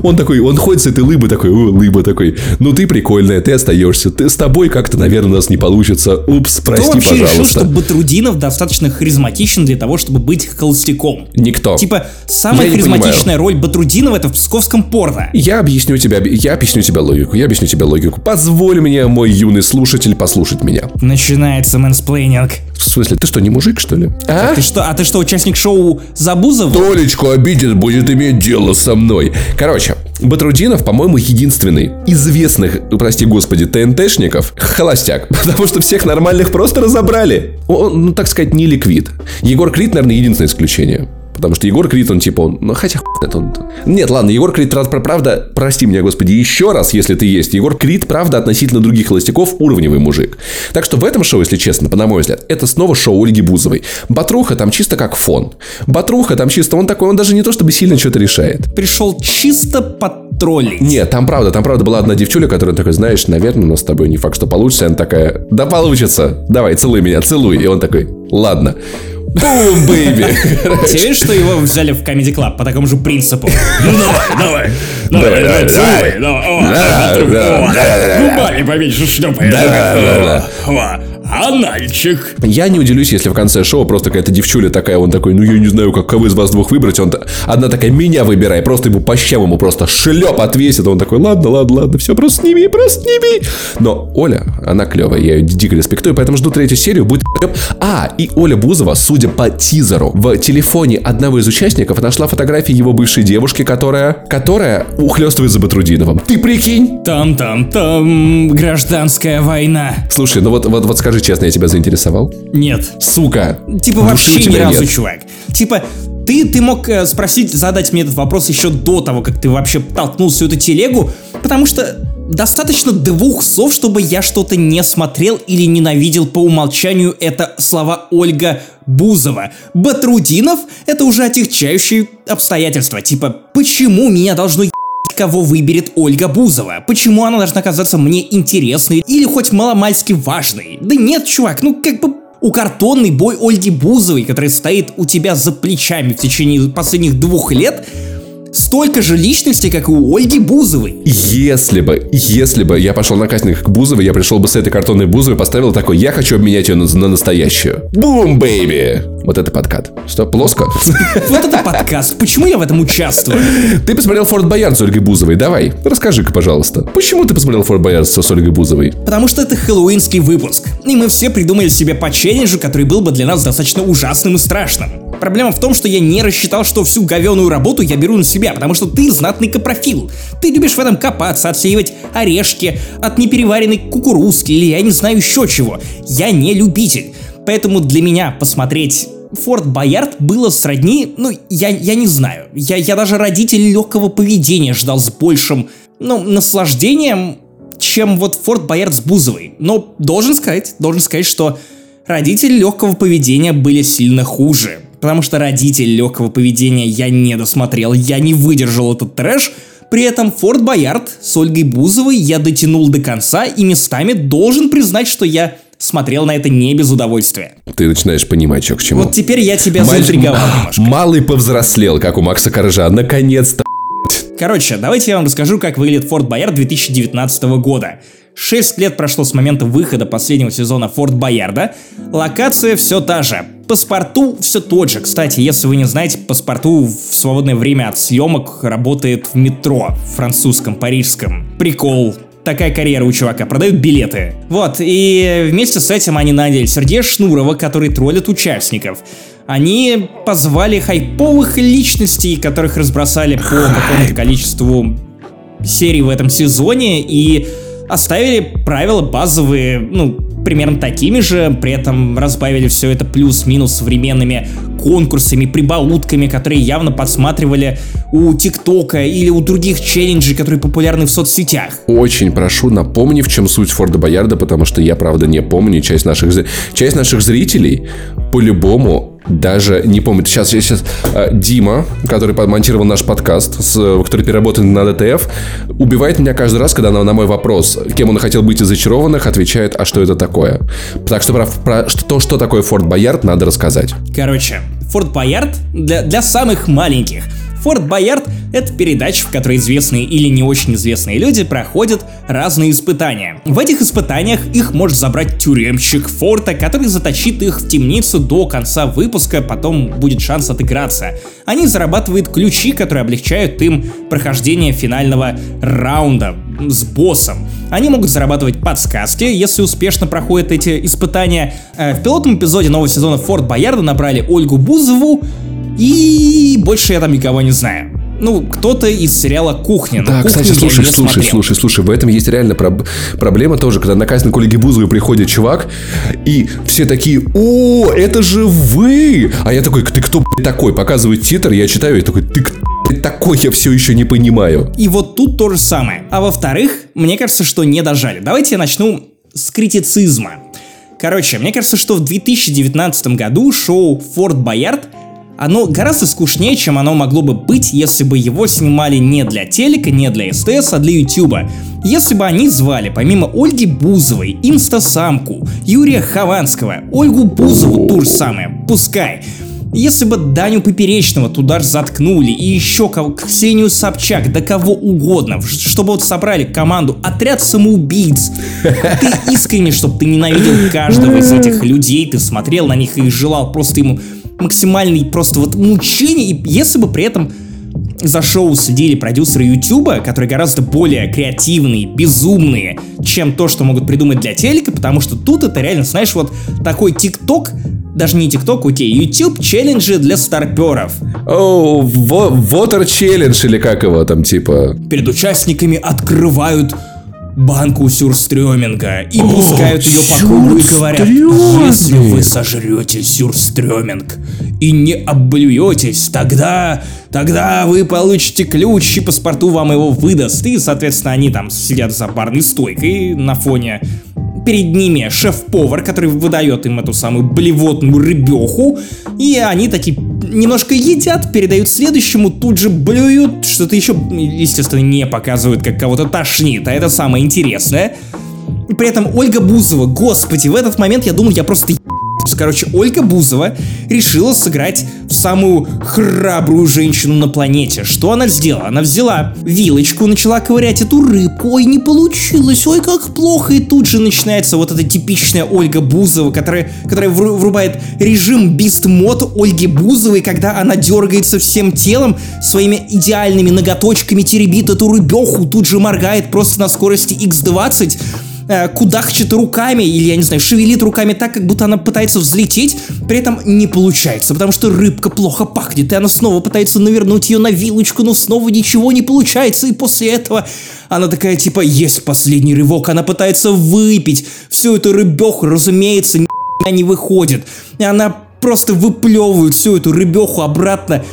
он такой, он ходит с этой лыбой такой, о, лыба такой, ну ты прикольная, ты остаешься, ты с тобой как-то, наверное, у нас не получится. Упс, Кто прости, вообще решил, пожалуйста. что Батрудинов достаточно харизматичен для того, чтобы быть холостяком? Никто. Типа, самая Я харизматичная роль Батрудинова это в псковском порно. Я объясню тебе, я объясню тебе логику, я объясню тебе логику. Позволь мне, мой юный слушатель, послушать меня. Начинается мэнсплейнинг. В смысле, ты что, не мужик, что ли? А? Ты что, а ты что, участник шоу за Бузову? Кто Олечку обидит, будет иметь дело со мной. Короче, Батрудинов, по-моему, единственный известных, прости господи, ТНТшников холостяк. Потому что всех нормальных просто разобрали. Он, ну, так сказать, не ликвид. Егор Крид, наверное, единственное исключение. Потому что Егор Крид, он типа, он, ну хотя это он. Нет, ладно, Егор Крид, правда, прости меня, господи, еще раз, если ты есть. Егор Крид, правда, относительно других холостяков уровневый мужик. Так что в этом шоу, если честно, по на мой взгляд, это снова шоу Ольги Бузовой. Батруха там чисто как фон. Батруха там чисто, он такой, он даже не то чтобы сильно что-то решает. Пришел чисто подтроллить. Нет, там правда, там правда была одна девчуля, которая такая, знаешь, наверное, у нас с тобой не факт, что получится. И Она такая, да получится, давай, целуй меня, целуй. И он такой, ладно. Boom, baby. Ты веришь, что его взяли в Comedy Club по такому же принципу? Ну давай, давай, давай, давай, целуй, давай, о, Да, вокруг, да, о, да, да, губами поменьше шлепай, Да, да, о, о, анальчик. Я не удивлюсь, если в конце шоу просто какая-то девчуля такая, он такой, ну я не знаю, как кого из вас двух выбрать. Он одна такая, меня выбирай, просто ему по щам ему просто шлеп отвесит. Он такой, ладно, ладно, ладно, все, просто сними, просто сними. Но Оля, она клевая, я ее дико респектую, поэтому жду третью серию, будет еб. А, и Оля Бузова, судя по тизеру, в телефоне одного из участников нашла фотографии его бывшей девушки, которая, которая ухлестывает за Батрудиновым. Ты прикинь? Там-там-там, гражданская война. Слушай, ну вот, вот, вот скажи честно, я тебя заинтересовал? Нет. Сука. Типа вообще ни разу, нет. чувак. Типа, ты, ты мог э, спросить, задать мне этот вопрос еще до того, как ты вообще толкнул всю эту телегу, потому что достаточно двух слов, чтобы я что-то не смотрел или ненавидел по умолчанию. Это слова Ольга Бузова. Батрудинов — это уже отягчающие обстоятельства. Типа, почему меня должно кого выберет Ольга Бузова? Почему она должна казаться мне интересной или хоть маломальски важной? Да нет, чувак, ну как бы у картонный бой Ольги Бузовой, который стоит у тебя за плечами в течение последних двух лет, столько же личности, как и у Ольги Бузовой. Если бы, если бы я пошел на кастинг к Бузовой, я пришел бы с этой картонной Бузовой, поставил такой, я хочу обменять ее на, на настоящую. Boom, baby! Вот это подкат. Что, плоско? Вот это подкаст. Почему я в этом участвую? Ты посмотрел Форт Боярд с Ольгой Бузовой, давай, расскажи-ка, пожалуйста. Почему ты посмотрел Форт Боярд с Ольгой Бузовой? Потому что это хэллоуинский выпуск. И мы все придумали себе по челленджу, который был бы для нас достаточно ужасным и страшным. Проблема в том, что я не рассчитал, что всю говеную работу я беру на себя, потому что ты знатный капрофил. Ты любишь в этом копаться, отсеивать орешки от непереваренной кукурузки или я не знаю еще чего. Я не любитель. Поэтому для меня посмотреть Форт Боярд было сродни, ну, я, я не знаю. Я, я даже родителей легкого поведения ждал с большим, ну, наслаждением, чем вот Форт Боярд с Бузовой. Но должен сказать, должен сказать, что родители легкого поведения были сильно хуже. Потому что родители легкого поведения я не досмотрел, я не выдержал этот трэш. При этом Форт Боярд с Ольгой Бузовой я дотянул до конца и местами должен признать, что я смотрел на это не без удовольствия. Ты начинаешь понимать, что к чему. Вот теперь я тебя Мальчик- заинтриговал немножко. Малый повзрослел, как у Макса Коржа. Наконец-то. Короче, давайте я вам расскажу, как выглядит Форт Боярд 2019 года. Шесть лет прошло с момента выхода последнего сезона Форт Боярда. Локация все та же. Паспорту все тот же. Кстати, если вы не знаете, паспорту в свободное время от съемок работает в метро, французском, парижском. Прикол. Такая карьера у чувака, продают билеты. Вот, и вместе с этим они наняли Сергея Шнурова, который троллит участников. Они позвали хайповых личностей, которых разбросали по какому-то количеству серий в этом сезоне и оставили правила базовые, ну, примерно такими же, при этом разбавили все это плюс-минус современными конкурсами, прибаутками, которые явно подсматривали у ТикТока или у других челленджей, которые популярны в соцсетях. Очень прошу, напомни, в чем суть Форда Боярда, потому что я, правда, не помню. Часть наших, часть наших зрителей по-любому Даже не помню. Сейчас, сейчас... э, Дима, который монтировал наш подкаст, с, э, который переработан на ДТФ, убивает меня каждый раз, когда на, на мой вопрос, кем он хотел быть из зачарованных, отвечает, а что это такое? Так что про, про то, что такое Форт Боярд, надо рассказать. Короче, Форт Боярд для, для самых маленьких. Форт Боярд — это передача, в которой известные или не очень известные люди проходят разные испытания. В этих испытаниях их может забрать тюремщик Форта, который заточит их в темницу до конца выпуска, потом будет шанс отыграться. Они зарабатывают ключи, которые облегчают им прохождение финального раунда с боссом. Они могут зарабатывать подсказки, если успешно проходят эти испытания. Э, В пилотном эпизоде нового сезона Форт Боярда набрали Ольгу Бузову, и больше я там никого не знаю. Ну, кто-то из сериала «Кухня». Да, «Кухню» кстати, слушай, слушай, смотрел. слушай, слушай, в этом есть реально проб- проблема тоже, когда на кастинг Ольги Бузовой приходит чувак, и все такие, о, это же вы! А я такой, ты кто блядь, такой? Показывает титр, я читаю, и такой, ты кто такой? Я все еще не понимаю. И вот тут то же самое. А во-вторых, мне кажется, что не дожали. Давайте я начну с критицизма. Короче, мне кажется, что в 2019 году шоу «Форт Боярд» оно гораздо скучнее, чем оно могло бы быть, если бы его снимали не для телека, не для СТС, а для Ютуба. Если бы они звали, помимо Ольги Бузовой, Инстасамку, Юрия Хованского, Ольгу Бузову ту же самое, пускай. Если бы Даню Поперечного туда же заткнули и еще кого Ксению Собчак, да кого угодно, чтобы вот собрали команду отряд самоубийц. Ты искренне, чтобы ты ненавидел каждого из этих людей, ты смотрел на них и желал просто ему максимальный просто вот мучений, и если бы при этом за шоу следили продюсеры Ютуба, которые гораздо более креативные, безумные, чем то, что могут придумать для телека, потому что тут это реально, знаешь, вот такой ТикТок, даже не ТикТок, окей, YouTube челленджи для старперов. О, во- Water Challenge или как его там, типа... Перед участниками открывают банку сюрстрёминга и пускают ее по кругу и говорят, если вы сожрете сюрстрёминг и не облюетесь, тогда, тогда вы получите ключ и паспорту вам его выдаст. И, соответственно, они там сидят за барной стойкой на фоне перед ними шеф-повар, который выдает им эту самую блевотную рыбеху, и они такие немножко едят, передают следующему, тут же блюют, что-то еще, естественно, не показывают, как кого-то тошнит, а это самое интересное. И при этом Ольга Бузова, господи, в этот момент я думал, я просто еб***сь. Короче, Ольга Бузова решила сыграть в самую храбрую женщину на планете. Что она сделала? Она взяла вилочку, начала ковырять эту рыбку. Ой, не получилось, ой, как плохо. И тут же начинается вот эта типичная Ольга Бузова, которая, которая вру- врубает режим бист мод Ольги Бузовой, когда она дергается всем телом, своими идеальными ноготочками теребит эту рыбеху, тут же моргает просто на скорости x20 э, кудахчет руками, или, я не знаю, шевелит руками так, как будто она пытается взлететь, при этом не получается, потому что рыбка плохо пахнет, и она снова пытается навернуть ее на вилочку, но снова ничего не получается, и после этого она такая, типа, есть последний рывок, она пытается выпить. Всю эту рыбеху, разумеется, ни не выходит, и она просто выплевывает всю эту рыбеху обратно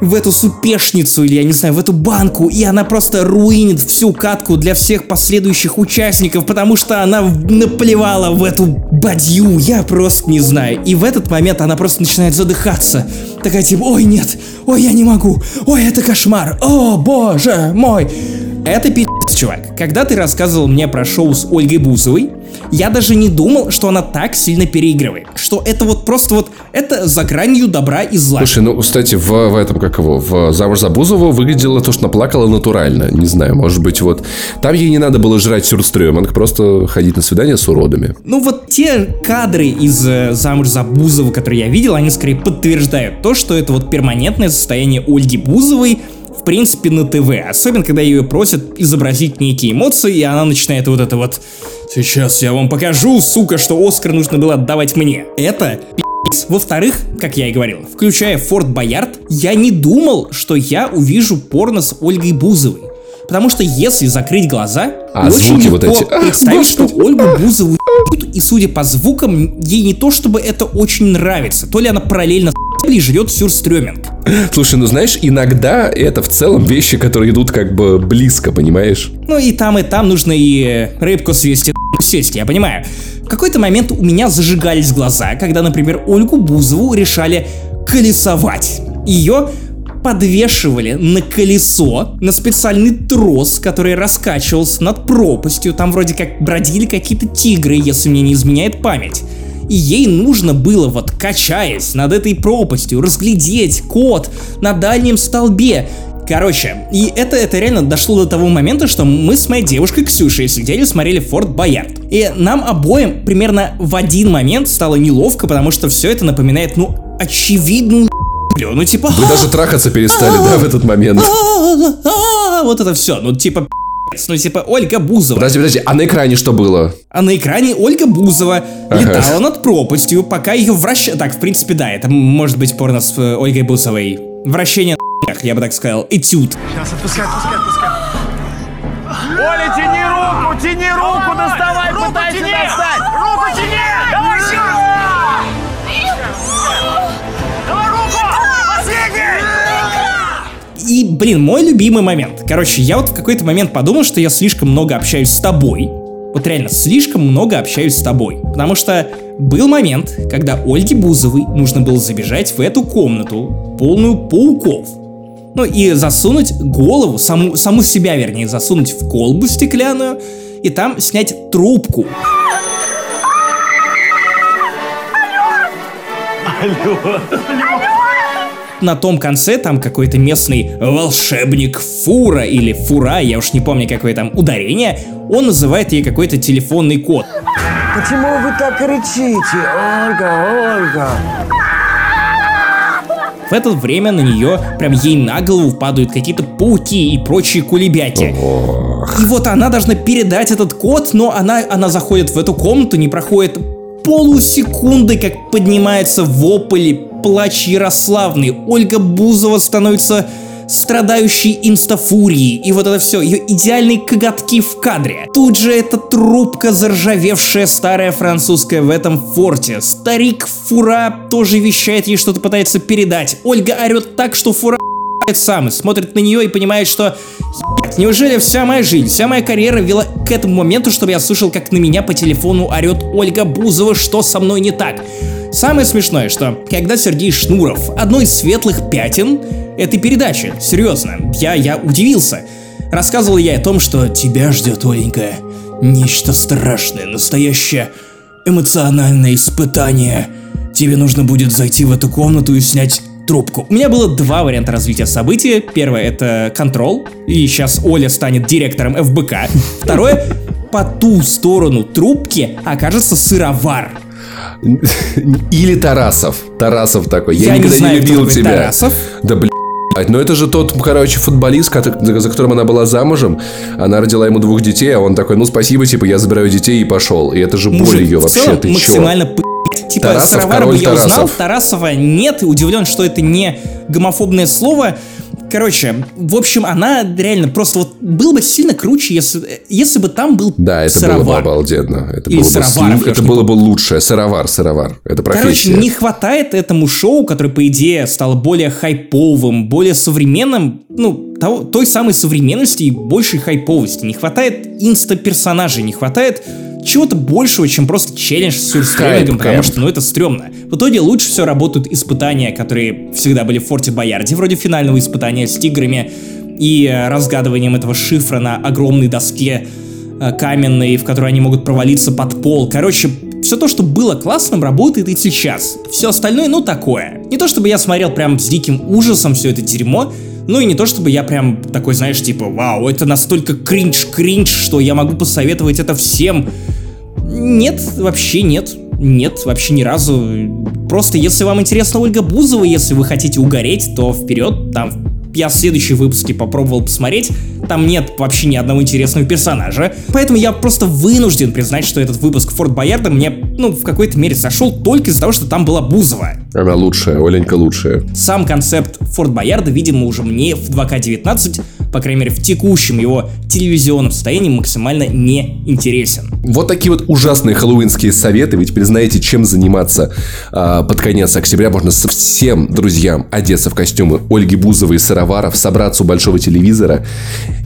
в эту супешницу или, я не знаю, в эту банку, и она просто руинит всю катку для всех последующих участников, потому что она наплевала в эту бадью, я просто не знаю. И в этот момент она просто начинает задыхаться. Такая типа, ой, нет, ой, я не могу, ой, это кошмар, о, боже мой. Это пи***ц, чувак. Когда ты рассказывал мне про шоу с Ольгой Бузовой, я даже не думал, что она так сильно переигрывает. Что это вот просто вот, это за гранью добра и зла. Слушай, ну, кстати, в, в этом, как его, в «Замуж за Бузову» выглядело то, что наплакала натурально. Не знаю, может быть, вот... Там ей не надо было жрать сюрстрёминг, просто ходить на свидание с уродами. Ну вот те кадры из э, «Замуж за Бузову», которые я видел, они скорее подтверждают то, что это вот перманентное состояние Ольги Бузовой, в принципе, на ТВ. Особенно, когда ее просят изобразить некие эмоции, и она начинает вот это вот «Сейчас я вам покажу, сука, что Оскар нужно было отдавать мне». Это. Во-вторых, как я и говорил, включая Форт Боярд, я не думал, что я увижу порно с Ольгой Бузовой. Потому что если закрыть глаза, А очень звуки легко вот эти. Представить, что. Ольгу Бузову и судя по звукам, ей не то чтобы это очень нравится, то ли она параллельно и жрет сюрстрёминг. Слушай, ну знаешь, иногда это в целом вещи, которые идут как бы близко, понимаешь? Ну и там, и там нужно и рыбку съесть, и хуй съесть, я понимаю. В какой-то момент у меня зажигались глаза, когда, например, Ольгу Бузову решали колесовать. Ее подвешивали на колесо, на специальный трос, который раскачивался над пропастью. Там вроде как бродили какие-то тигры, если мне не изменяет память. И ей нужно было, вот качаясь над этой пропастью, разглядеть код на дальнем столбе. Короче, и это, это реально дошло до того момента, что мы с моей девушкой Ксюшей сидели, смотрели Форт Боярд. И нам обоим примерно в один момент стало неловко, потому что все это напоминает, ну, очевидную ну типа... Вы даже трахаться перестали, да, в этот момент? Вот это все, ну типа ну, типа, Ольга Бузова. Подожди, подожди, а на экране что было? А на экране Ольга Бузова ага. летала над пропастью, пока ее вращали... Так, в принципе, да, это может быть порно с э, Ольгой Бузовой. Вращение на я бы так сказал, этюд. Сейчас, отпускай, отпускай, отпускай. Оля, тяни руку, тяни руку, доставай, блин, мой любимый момент. Короче, я вот в какой-то момент подумал, что я слишком много общаюсь с тобой. Вот реально, слишком много общаюсь с тобой. Потому что был момент, когда Ольге Бузовой нужно было забежать в эту комнату, полную пауков. Ну и засунуть голову, саму, саму себя, вернее, засунуть в колбу стеклянную и там снять трубку. Алло! Алло! На том конце там какой-то местный волшебник Фура или Фура, я уж не помню какое там ударение, он называет ей какой-то телефонный код. Почему вы так кричите, Ольга, Ольга? В это время на нее, прям ей на голову падают какие-то пауки и прочие кулебяки. Ох. И вот она должна передать этот код, но она, она заходит в эту комнату, не проходит полусекунды, как поднимается вопль плач Ярославны. Ольга Бузова становится страдающей инстафурией, и вот это все, ее идеальные коготки в кадре. Тут же эта трубка заржавевшая старая французская в этом форте. Старик Фура тоже вещает ей что-то пытается передать. Ольга орет так, что Фура сам и смотрит на нее и понимает, что неужели вся моя жизнь, вся моя карьера вела к этому моменту, чтобы я слышал, как на меня по телефону орет Ольга Бузова, что со мной не так. Самое смешное, что когда Сергей Шнуров, одно из светлых пятен этой передачи, серьезно, я, я удивился, рассказывал я о том, что тебя ждет, Оленька, нечто страшное, настоящее эмоциональное испытание. Тебе нужно будет зайти в эту комнату и снять трубку. У меня было два варианта развития событий. Первое это контрол, и сейчас Оля станет директором ФБК. Второе, по ту сторону трубки окажется сыровар. Или Тарасов. Тарасов такой. Я, Я никогда не, знаю, не любил тебя. Тарасов. Да блин. Но это же тот, короче, футболист, за которым она была замужем. Она родила ему двух детей, а он такой, ну спасибо, типа, я забираю детей и пошел. И это же Мужик, боль ее вообще, ты максимально чё? Типа, Тарасов, Сыровара бы я Тарасов. узнал, Тарасова нет, и удивлен, что это не гомофобное слово. Короче, в общем, она реально просто вот было бы сильно круче, если, если бы там был Да, это сыровар. было бы обалденно. Это Или было бы, с... это было бы лучше. Сыровар, сыровар. Это профессия. Короче, не хватает этому шоу, которое, по идее, стало более хайповым, более современным, ну, того, той самой современности и большей хайповости. Не хватает инста-персонажей, не хватает чего-то большего, чем просто челлендж с сюрстримингом, потому что, ну, это стрёмно. В итоге лучше все работают испытания, которые всегда были в Форте Боярде, вроде финального испытания с тиграми и э, разгадыванием этого шифра на огромной доске э, каменной, в которой они могут провалиться под пол. Короче, все то, что было классным, работает и сейчас. Все остальное, ну, такое. Не то, чтобы я смотрел прям с диким ужасом все это дерьмо, ну и не то, чтобы я прям такой, знаешь, типа, вау, это настолько кринж-кринж, что я могу посоветовать это всем. Нет, вообще нет. Нет, вообще ни разу. Просто если вам интересна Ольга Бузова, если вы хотите угореть, то вперед, там я следующие выпуски попробовал посмотреть, там нет вообще ни одного интересного персонажа, поэтому я просто вынужден признать, что этот выпуск Форт Боярда мне, ну, в какой-то мере сошел только из-за того, что там была Бузова. Она лучшая, Оленька лучшая. Сам концепт Форт Боярда, видимо, уже мне в 2К19 по крайней мере в текущем его телевизионном состоянии максимально не интересен. Вот такие вот ужасные хэллоуинские советы. Вы теперь знаете, чем заниматься а, под конец октября. Можно со всем друзьям одеться в костюмы Ольги Бузовой и Сыроваров, собраться у большого телевизора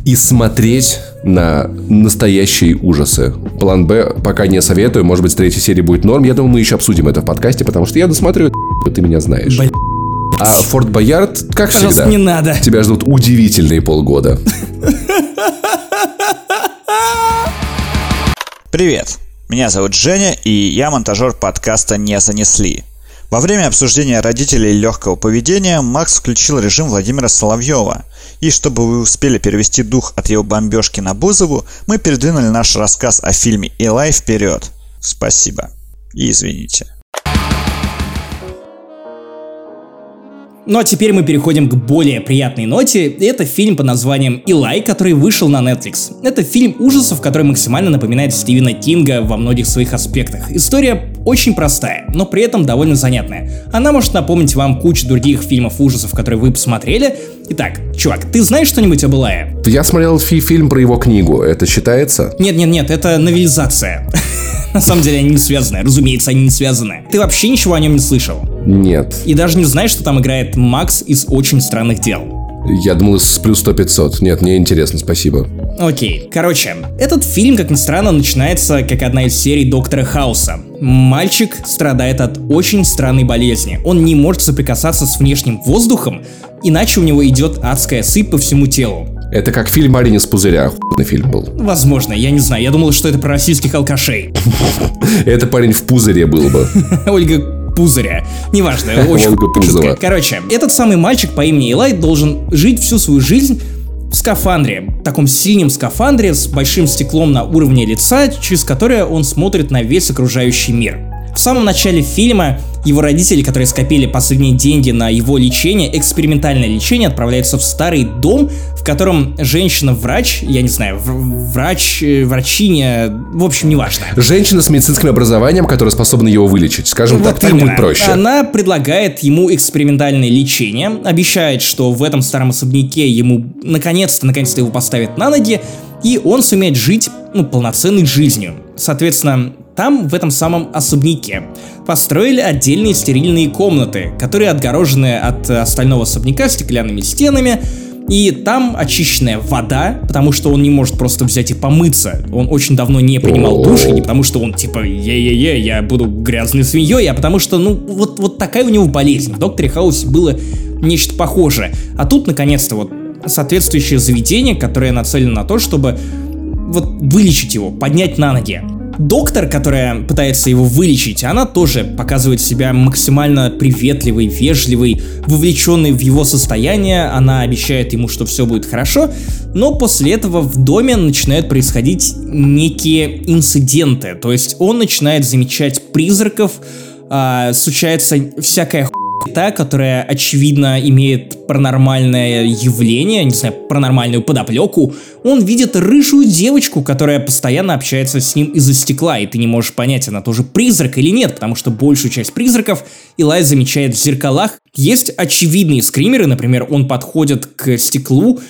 и смотреть на настоящие ужасы. План Б пока не советую, может быть, с третьей серии будет норм. Я думаю, мы еще обсудим это в подкасте, потому что я досмотрю, ты меня знаешь. Блин. А Форт Боярд, как Пожалуйста, всегда, не надо. тебя ждут удивительные полгода. Привет! Меня зовут Женя, и я монтажер подкаста «Не занесли». Во время обсуждения родителей легкого поведения Макс включил режим Владимира Соловьева. И чтобы вы успели перевести дух от его бомбежки на Бузову, мы передвинули наш рассказ о фильме «Илай» вперед. Спасибо. И извините. Ну а теперь мы переходим к более приятной ноте. Это фильм под названием «Илай», который вышел на Netflix. Это фильм ужасов, который максимально напоминает Стивена Кинга во многих своих аспектах. История очень простая, но при этом довольно занятная. Она может напомнить вам кучу других фильмов ужасов, которые вы посмотрели. Итак, чувак, ты знаешь что-нибудь об Илае? Я смотрел фи- фильм про его книгу. Это считается? Нет-нет-нет, это новелизация. На самом деле они не связаны, разумеется, они не связаны. Ты вообще ничего о нем не слышал? Нет. И даже не знаешь, что там играет Макс из «Очень странных дел». Я думал, с плюс 100 500. Нет, мне интересно, спасибо. Окей, короче, этот фильм, как ни странно, начинается как одна из серий Доктора Хауса. Мальчик страдает от очень странной болезни. Он не может соприкасаться с внешним воздухом, иначе у него идет адская сыпь по всему телу. Это как фильм «Марин из пузыря». Охуенный фильм был. Возможно, я не знаю, я думал, что это про российских алкашей. Это парень в пузыре был бы. Ольга Пузыря. Неважно, очень шутка. Короче, этот самый мальчик по имени Илай должен жить всю свою жизнь в скафандре, таком синем скафандре с большим стеклом на уровне лица, через которое он смотрит на весь окружающий мир. В самом начале фильма его родители, которые скопили последние деньги на его лечение, экспериментальное лечение, отправляются в старый дом, в котором женщина-врач, я не знаю, врач, э, врачиня, в общем, неважно. Женщина с медицинским образованием, которая способна его вылечить. Скажем так, Вот так именно. будет проще. Она предлагает ему экспериментальное лечение, обещает, что в этом старом особняке ему наконец-то, наконец-то его поставят на ноги, и он сумеет жить, ну, полноценной жизнью. Соответственно, там, в этом самом особняке, построили отдельные стерильные комнаты, которые отгорожены от э, остального особняка стеклянными стенами, и там очищенная вода, потому что он не может просто взять и помыться. Он очень давно не принимал душ, и не потому что он типа е-е-е, я буду грязной свиньей, а потому что, ну, вот, вот такая у него болезнь. В Докторе Хаусе было нечто похожее. А тут, наконец-то, вот соответствующее заведение, которое нацелено на то, чтобы вот вылечить его, поднять на ноги. Доктор, которая пытается его вылечить, она тоже показывает себя максимально приветливой, вежливой, вовлеченной в его состояние. Она обещает ему, что все будет хорошо, но после этого в доме начинают происходить некие инциденты. То есть он начинает замечать призраков, а, случается всякая хуйта, которая, очевидно, имеет паранормальное явление, не знаю, паранормальную подоплеку, он видит рыжую девочку, которая постоянно общается с ним из-за стекла, и ты не можешь понять, она тоже призрак или нет, потому что большую часть призраков Илай замечает в зеркалах. Есть очевидные скримеры, например, он подходит к стеклу,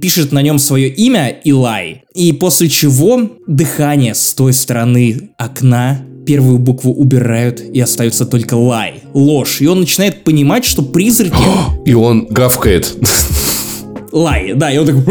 пишет на нем свое имя Илай, и после чего дыхание с той стороны окна первую букву убирают и остается только лай, ложь. И он начинает понимать, что призраки... И он гавкает. лай, да, и он такой...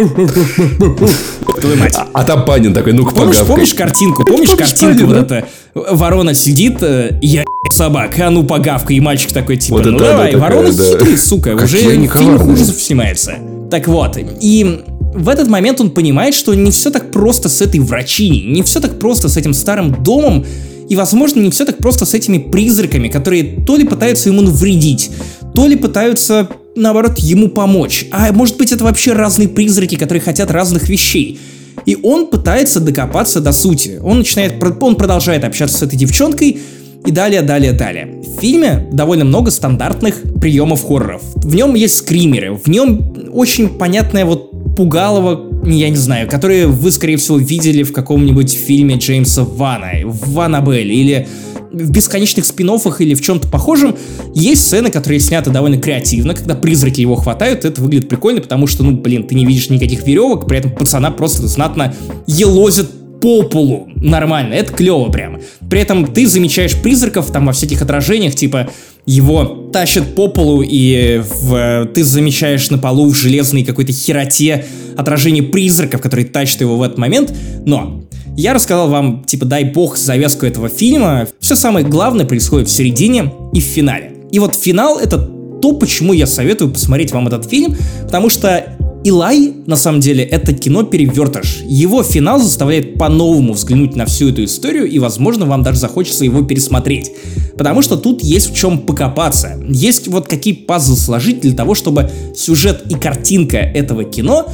Мать. А там Панин такой, ну-ка Помнишь, погавкай. помнишь картинку? Помнишь Помнишь картинку? Вот Панина? это ворона сидит, э, я собак, а ну погавка, и мальчик такой типа, Вот ну это давай, она ворона такая, да. хитрый, сука, уже в фильмах ужасов снимается. Так вот, и в этот момент он понимает, что не все так просто с этой врачиней, не все так просто с этим старым домом, и, возможно, не все так просто с этими призраками, которые то ли пытаются ему навредить, то ли пытаются, наоборот, ему помочь. А может быть, это вообще разные призраки, которые хотят разных вещей. И он пытается докопаться до сути. Он начинает, он продолжает общаться с этой девчонкой, и далее, далее, далее. В фильме довольно много стандартных приемов хорроров. В нем есть скримеры, в нем очень понятное вот пугалово, я не знаю, которые вы, скорее всего, видели в каком-нибудь фильме Джеймса Вана, в Аннабель, или в бесконечных спин или в чем-то похожем. Есть сцены, которые сняты довольно креативно, когда призраки его хватают, это выглядит прикольно, потому что, ну, блин, ты не видишь никаких веревок, при этом пацана просто знатно елозят по полу нормально, это клево прям. При этом ты замечаешь призраков там во всяких отражениях, типа его тащат по полу, и в, ты замечаешь на полу в железной какой-то хероте отражение призраков, которые тащат его в этот момент. Но я рассказал вам, типа, дай бог, завязку этого фильма. Все самое главное происходит в середине и в финале. И вот финал — это то, почему я советую посмотреть вам этот фильм, потому что Илай, на самом деле, это кино-перевертыш. Его финал заставляет по-новому взглянуть на всю эту историю, и, возможно, вам даже захочется его пересмотреть. Потому что тут есть в чем покопаться. Есть вот какие пазлы сложить для того, чтобы сюжет и картинка этого кино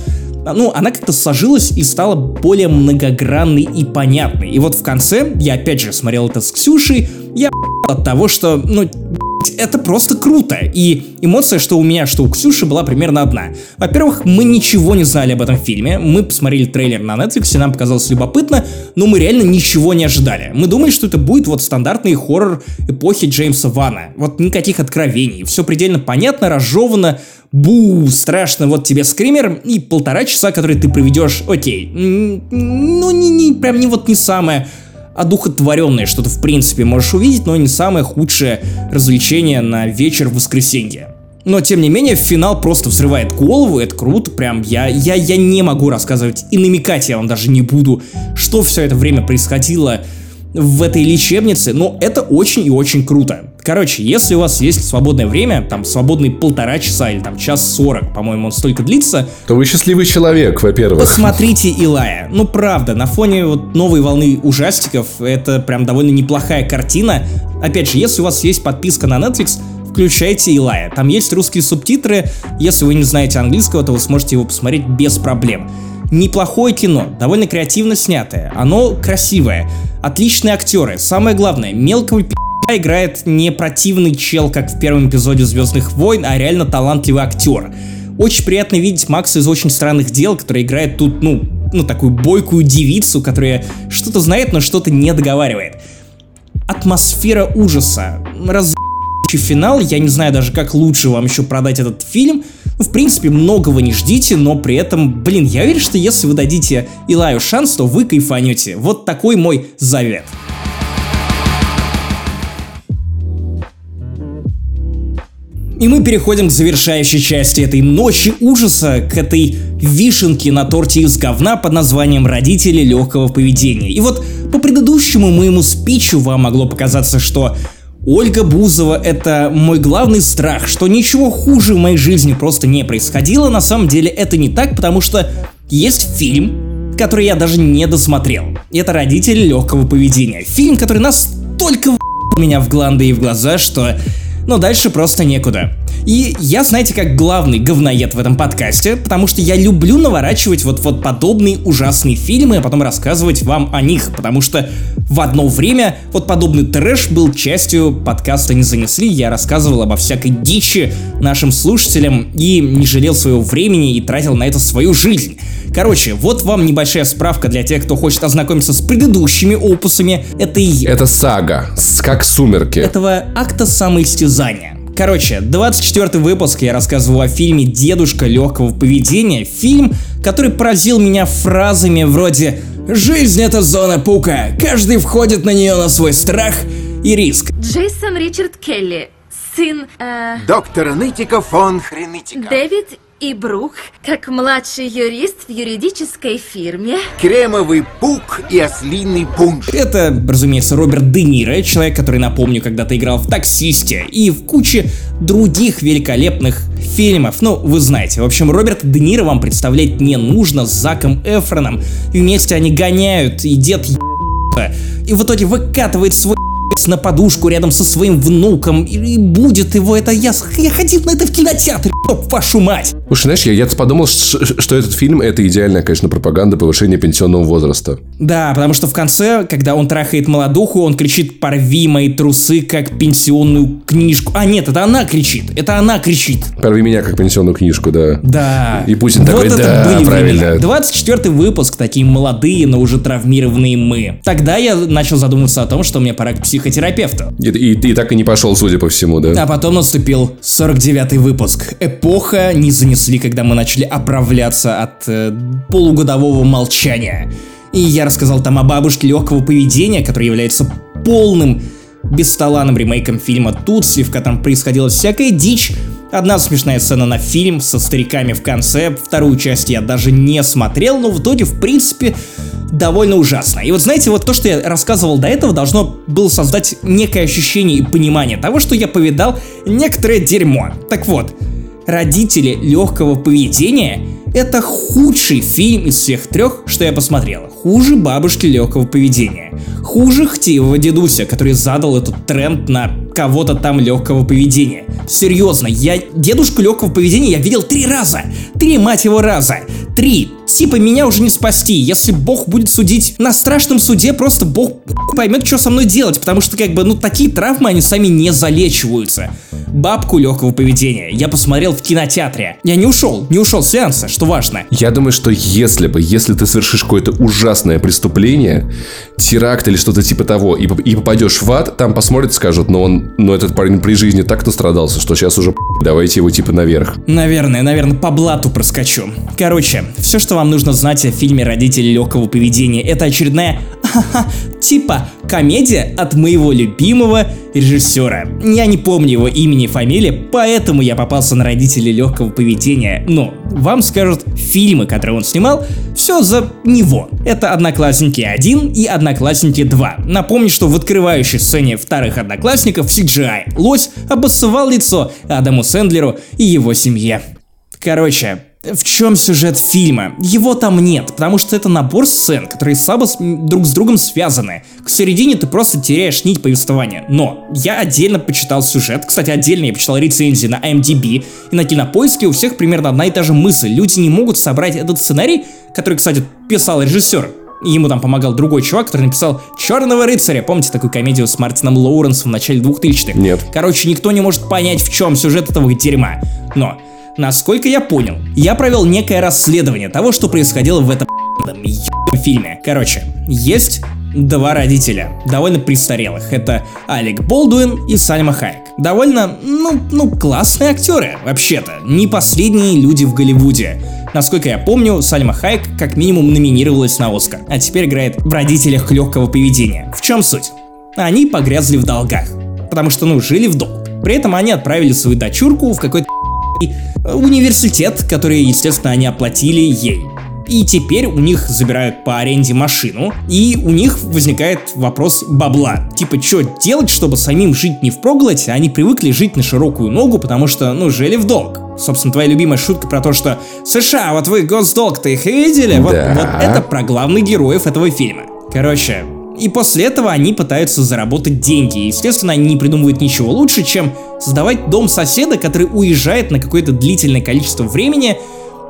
ну, она как-то сложилась и стала более многогранной и понятной. И вот в конце, я опять же смотрел это с Ксюшей, я от того, что, ну, это просто круто. И эмоция, что у меня, что у Ксюши была примерно одна. Во-первых, мы ничего не знали об этом фильме. Мы посмотрели трейлер на Netflix, и нам показалось любопытно, но мы реально ничего не ожидали. Мы думали, что это будет вот стандартный хоррор эпохи Джеймса Вана. Вот никаких откровений. Все предельно понятно, разжевано, бу, страшно, вот тебе скример, и полтора часа, которые ты проведешь, окей, ну, не, не, прям не вот не самое одухотворенное, что ты в принципе можешь увидеть, но не самое худшее развлечение на вечер в воскресенье. Но, тем не менее, финал просто взрывает голову, это круто, прям я, я, я не могу рассказывать и намекать я вам даже не буду, что все это время происходило в этой лечебнице, но это очень и очень круто. Короче, если у вас есть свободное время, там свободные полтора часа или там час сорок, по-моему, он столько длится, то вы счастливый человек, во-первых. Посмотрите Илая. Ну правда, на фоне вот новой волны ужастиков это прям довольно неплохая картина. Опять же, если у вас есть подписка на Netflix, включайте Илая. Там есть русские субтитры. Если вы не знаете английского, то вы сможете его посмотреть без проблем. Неплохое кино, довольно креативно снятое, оно красивое, отличные актеры, самое главное, мелкого пи*** играет не противный чел, как в первом эпизоде Звездных войн, а реально талантливый актер. Очень приятно видеть Макса из очень странных дел, который играет тут, ну, ну, такую бойкую девицу, которая что-то знает, но что-то не договаривает. Атмосфера ужаса. Раз финал, я не знаю даже, как лучше вам еще продать этот фильм. Ну, в принципе, многого не ждите, но при этом, блин, я уверен, что если вы дадите Илаю шанс, то вы кайфанете. Вот такой мой завет. И мы переходим к завершающей части этой ночи ужаса, к этой вишенке на торте из говна под названием «Родители легкого поведения». И вот по предыдущему моему спичу вам могло показаться, что Ольга Бузова — это мой главный страх, что ничего хуже в моей жизни просто не происходило. На самом деле это не так, потому что есть фильм, который я даже не досмотрел. Это «Родители легкого поведения». Фильм, который настолько меня в гланды и в глаза, что... Ну, дальше просто некуда. И я, знаете, как главный говноед в этом подкасте, потому что я люблю наворачивать вот, вот подобные ужасные фильмы, а потом рассказывать вам о них, потому что в одно время вот подобный трэш был частью подкаста «Не занесли», я рассказывал обо всякой дичи нашим слушателям и не жалел своего времени и тратил на это свою жизнь. Короче, вот вам небольшая справка для тех, кто хочет ознакомиться с предыдущими опусами этой... Это сага, как «Сумерки». Этого акта самоистязания. Короче, 24 выпуск я рассказываю о фильме «Дедушка легкого поведения». Фильм, который поразил меня фразами вроде «Жизнь — это зона пука, каждый входит на нее на свой страх и риск». Джейсон Ричард Келли, сын э, Доктора Нытика фон Хренытика. Дэвид и Брук, как младший юрист в юридической фирме. Кремовый пук и ослиный пунш. Это, разумеется, Роберт Де Ниро, человек, который, напомню, когда-то играл в «Таксисте» и в куче других великолепных фильмов. Ну, вы знаете. В общем, Роберт Де Ниро вам представлять не нужно с Заком Эфроном. И вместе они гоняют, и дед и в итоге выкатывает свой на подушку рядом со своим внуком, и будет его это я, я ходил на это в кинотеатре, вашу мать. Слушай, знаешь, я, я подумал, что, что этот фильм это идеальная, конечно, пропаганда повышения пенсионного возраста. Да, потому что в конце, когда он трахает молодуху, он кричит «порви мои трусы, как пенсионную книжку». А нет, это она кричит, это она кричит. Порви меня, как пенсионную книжку, да. Да. И Путин вот такой, да, правильно. времена. 24 выпуск, такие молодые, но уже травмированные мы. Тогда я начал задумываться о том, что мне пора к психотерапевту. И, и, и так и не пошел, судя по всему, да? А потом наступил 49-й выпуск. Эпоха не занесли, когда мы начали оправляться от э, полугодового молчания. И я рассказал там о бабушке легкого поведения, которая является полным бесталанным ремейком фильма «Тутси», в котором происходила всякая дичь, Одна смешная сцена на фильм со стариками в конце, вторую часть я даже не смотрел, но в итоге, в принципе, довольно ужасно. И вот знаете, вот то, что я рассказывал до этого, должно было создать некое ощущение и понимание того, что я повидал некоторое дерьмо. Так вот, родители легкого поведения это худший фильм из всех трех, что я посмотрел. Хуже бабушки легкого поведения. Хуже Хтивого дедуся, который задал этот тренд на кого-то там легкого поведения. Серьезно, я дедушку легкого поведения я видел три раза. Три, мать его, раза. Три. Типа меня уже не спасти. Если Бог будет судить на страшном суде, просто Бог поймет, что со мной делать. Потому что, как бы, ну, такие травмы, они сами не залечиваются. Бабку легкого поведения я посмотрел в кинотеатре. Я не ушел, не ушел с сеанса, что важно. Я думаю, что если бы, если ты совершишь какое-то ужасное преступление, теракт или что-то типа того, и, и попадешь в ад, там посмотрят, скажут, но он, но этот парень при жизни так настрадался, что сейчас уже давайте его типа наверх. Наверное, наверное, по блату проскочу. Короче, все, что вам нужно знать о фильме «Родители легкого поведения», это очередная типа комедия от моего любимого режиссера. Я не помню его имени и фамилии, поэтому я попался на родителей легкого поведения. Но вам скажут фильмы, которые он снимал, все за него. Это «Одноклассники 1» и «Одноклассники 2». Напомню, что в открывающей сцене вторых «Одноклассников» CGI лось обоссывал лицо Адаму Сэндлеру и его семье. Короче, в чем сюжет фильма? Его там нет, потому что это набор сцен, которые слабо с- друг с другом связаны. К середине ты просто теряешь нить повествования. Но я отдельно почитал сюжет, кстати, отдельно я почитал рецензии на IMDb и на Кинопоиске у всех примерно одна и та же мысль. Люди не могут собрать этот сценарий, который, кстати, писал режиссер. Ему там помогал другой чувак, который написал «Черного рыцаря». Помните такую комедию с Мартином Лоуренсом в начале 2000-х? Нет. Короче, никто не может понять, в чем сюжет этого дерьма. Но, насколько я понял, я провел некое расследование того, что происходило в этом фильме. Короче, есть два родителя, довольно престарелых. Это Алек Болдуин и Сальма Хайек. Довольно, ну, ну, классные актеры, вообще-то. Не последние люди в Голливуде. Насколько я помню, Сальма Хайек как минимум номинировалась на Оскар, а теперь играет в родителях легкого поведения. В чем суть? Они погрязли в долгах, потому что, ну, жили в долг. При этом они отправили свою дочурку в какой-то университет, который, естественно, они оплатили ей. И теперь у них забирают по аренде машину, и у них возникает вопрос бабла. Типа, что делать, чтобы самим жить не впроголодь, а они привыкли жить на широкую ногу, потому что, ну, жили в долг. Собственно, твоя любимая шутка про то, что США, вот вы госдолг-то их видели? Вот, Да. вот это про главных героев этого фильма. Короче, и после этого они пытаются заработать деньги. И, естественно, они не придумывают ничего лучше, чем создавать дом соседа, который уезжает на какое-то длительное количество времени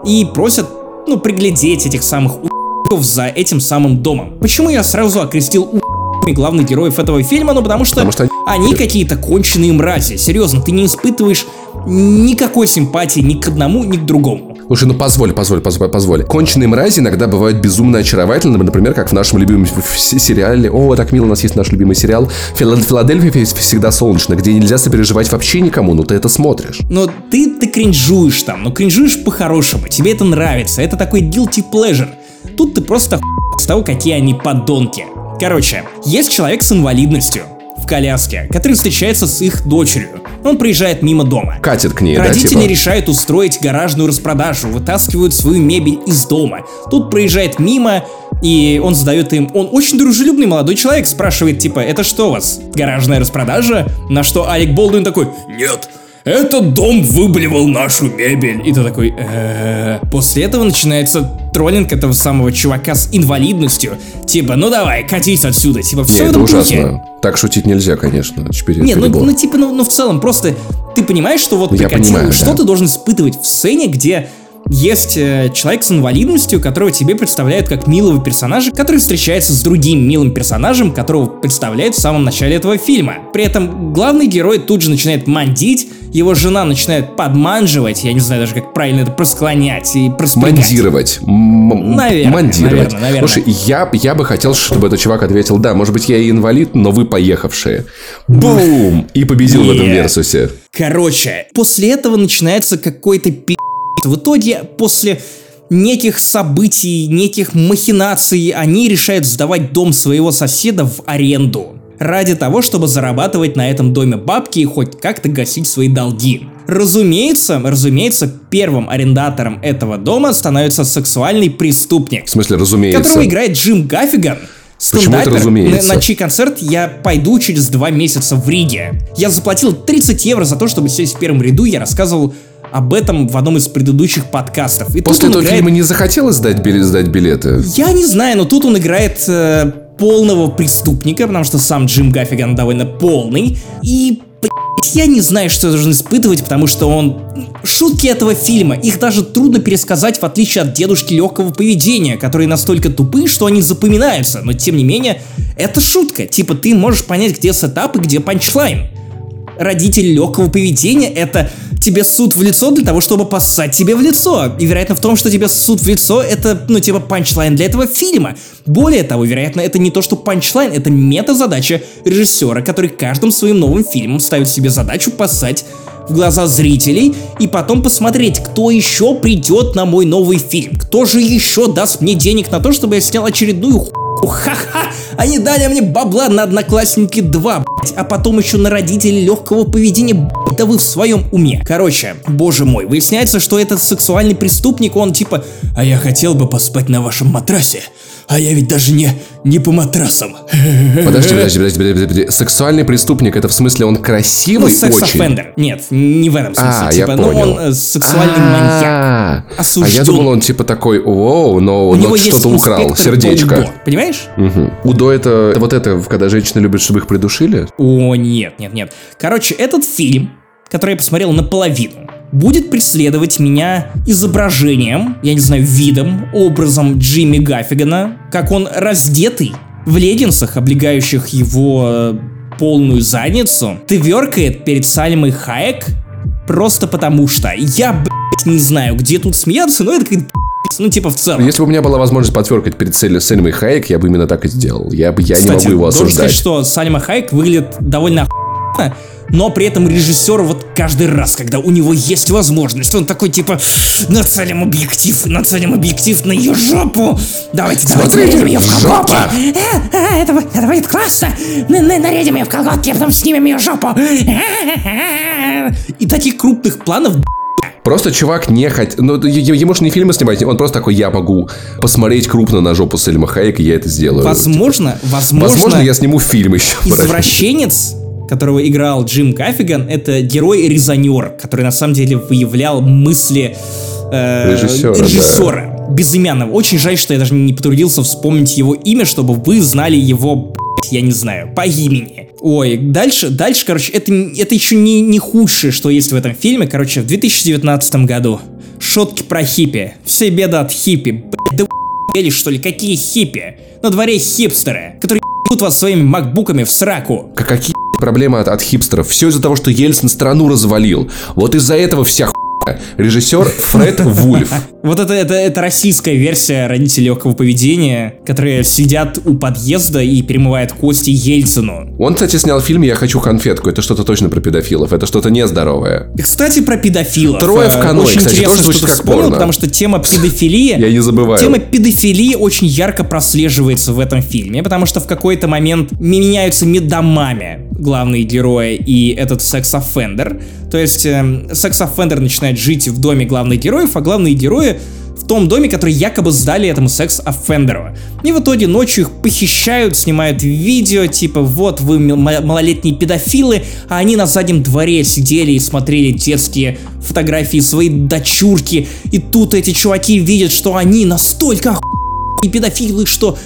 и просят, ну, приглядеть этих самых у**ков за этим самым домом. Почему я сразу окрестил у**ками главных героев этого фильма? Ну, потому что, Потому что они- они какие-то конченые мрази. Серьезно, ты не испытываешь никакой симпатии ни к одному, ни к другому. Слушай, ну позволь, позволь, позволь, позволь. Конченые мрази иногда бывают безумно очаровательными, например, как в нашем любимом сериале. О, так мило, у нас есть наш любимый сериал. «Фила- Филадельфия всегда солнечно, где нельзя сопереживать вообще никому, но ты это смотришь. Но ты, ты кринжуешь там, но кринжуешь по-хорошему, тебе это нравится, это такой guilty pleasure. Тут ты просто с того, какие они подонки. Короче, есть человек с инвалидностью в коляске, который встречается с их дочерью. Он приезжает мимо дома. Катит к ней, да, Родители типа? решают устроить гаражную распродажу, вытаскивают свою мебель из дома. Тут проезжает мимо, и он задает им... Он очень дружелюбный молодой человек, спрашивает, типа, это что у вас, гаражная распродажа? На что Алек Болдуин такой, нет, этот дом выблевал нашу мебель. И ты такой, «Э-э-э». После этого начинается троллинг этого самого чувака с инвалидностью. Типа, ну давай, катись отсюда. Типа, все в это этом духе. ужасно. Так шутить нельзя, конечно. Теперь Не, ну, ну типа, ну, ну в целом, просто ты понимаешь, что вот Я прекратил, понимаю, что да. ты должен испытывать в сцене, где есть э, человек с инвалидностью, которого тебе представляют как милого персонажа, который встречается с другим милым персонажем, которого представляют в самом начале этого фильма. При этом главный герой тут же начинает мандить, его жена начинает подманживать, я не знаю даже как правильно это просклонять и проспрягать. Мандировать. М- Наверное, Мандировать. наверное, наверное. Слушай, я, я бы хотел, чтобы этот чувак ответил, да, может быть, я и инвалид, но вы поехавшие. Бум! И победил в этом версусе. Короче, после этого начинается какой-то пи***. В итоге, после неких событий, неких махинаций, они решают сдавать дом своего соседа в аренду. Ради того, чтобы зарабатывать на этом доме бабки и хоть как-то гасить свои долги. Разумеется, разумеется, первым арендатором этого дома становится сексуальный преступник, В смысле, разумеется. которого играет Джим Гаффиган. Почему это разумеется? На, на чей концерт я пойду через два месяца в Риге. Я заплатил 30 евро за то, чтобы сесть в первом ряду, я рассказывал об этом в одном из предыдущих подкастов. И После этого играет- фильма не захотелось сдать, билет, сдать билеты? Я не знаю, но тут он играет э, полного преступника, потому что сам Джим Гаффиган довольно полный. И, я не знаю, что я должен испытывать, потому что он... Шутки этого фильма, их даже трудно пересказать, в отличие от дедушки легкого поведения, которые настолько тупые, что они запоминаются. Но, тем не менее, это шутка. Типа, ты можешь понять, где сетап и где панчлайн родитель легкого поведения это тебе ссут в лицо для того, чтобы поссать тебе в лицо. И вероятно в том, что тебе ссут в лицо это, ну, типа панчлайн для этого фильма. Более того, вероятно, это не то, что панчлайн, это мета-задача режиссера, который каждым своим новым фильмом ставит себе задачу поссать в глаза зрителей и потом посмотреть, кто еще придет на мой новый фильм. Кто же еще даст мне денег на то, чтобы я снял очередную ху... Ха-ха! Они дали мне бабла на Одноклассники 2, блять, а потом еще на родителей легкого поведения, блять, да вы в своем уме. Короче, боже мой, выясняется, что этот сексуальный преступник, он типа, а я хотел бы поспать на вашем матрасе, а я ведь даже не, не по матрасам. Подожди, подожди, подожди, подожди, подожди. Сексуальный преступник, это в смысле он Ну, красивый очень? секс-оффендер. Нет, не в этом смысле. А, я типа, ну, понял. он э, сексуальный маньяк. А, А я осужден. думал, он типа такой, воу, но У него что-то украл, сердечко. Удо, понимаешь? Мгм. Удо это вот это, когда женщины любят, чтобы их придушили? О, нет, нет, нет. Короче, этот фильм, который я посмотрел наполовину, будет преследовать меня изображением, я не знаю, видом, образом Джимми Гаффигана, как он раздетый, в леггинсах, облегающих его э, полную задницу, тверкает перед Сальмой Хайек просто потому что. Я, блядь, не знаю, где тут смеяться, но это какая-то ну типа в целом. Если бы у меня была возможность подтверкать перед Сель- Сельмой Хайек, я бы именно так и сделал. Я, бы, я не могу его должен сказать, осуждать. что Сальма Хайек выглядит довольно охуенно, но при этом режиссер вот каждый раз, когда у него есть возможность, он такой типа нацелим объектив, нацелим объектив на ее жопу. Давайте, давайте нарядим ее в колготки. А, а, это, будет- это будет классно. На- на- Нарядим ее в колготки, а потом снимем ее жопу. И таких крупных планов Просто чувак не хотел... Ну, ему же не фильмы снимать, он просто такой, я могу посмотреть крупно на жопу Сельма Хайек, и я это сделаю. возможно, возможно, Возможно, я сниму фильм еще. Извращенец, которого играл Джим Гаффиган, это герой-резонер, который на самом деле выявлял мысли э, Режиссера, да. режиссера, безымянного. Очень жаль, что я даже не потрудился вспомнить его имя, чтобы вы знали его, я не знаю, по имени. Ой, дальше, дальше, короче, это, это еще не, не худшее, что есть в этом фильме. Короче, в 2019 году шутки про хиппи. Все беды от хиппи. Блядь, да вы что ли? Какие хиппи? На дворе хипстеры, которые ебут вас своими макбуками в сраку. Какие проблемы от, от хипстеров? Все из-за того, что Ельцин страну развалил. Вот из-за этого вся хуйня. Режиссер Фред Вульф. Вот это, это, это российская версия родителей легкого поведения, которые сидят у подъезда и перемывают кости Ельцину. Он, кстати, снял фильм «Я хочу конфетку». Это что-то точно про педофилов. Это что-то нездоровое. Кстати, про педофилов. Трое в каноэ, Очень кстати, интересно, тоже что ты вспомнил, порно. потому что тема педофилии... Я не забываю. Тема педофилии очень ярко прослеживается в этом фильме, потому что в какой-то момент меняются домами главные герои и этот sex offender. То есть эм, sex offender начинает жить в доме главных героев, а главные герои в том доме, который якобы сдали этому секс-оффендеру. И в итоге ночью их похищают, снимают видео, типа вот вы малолетние педофилы, а они на заднем дворе сидели и смотрели детские фотографии своей дочурки. И тут эти чуваки видят, что они настолько охуенные педофилы, что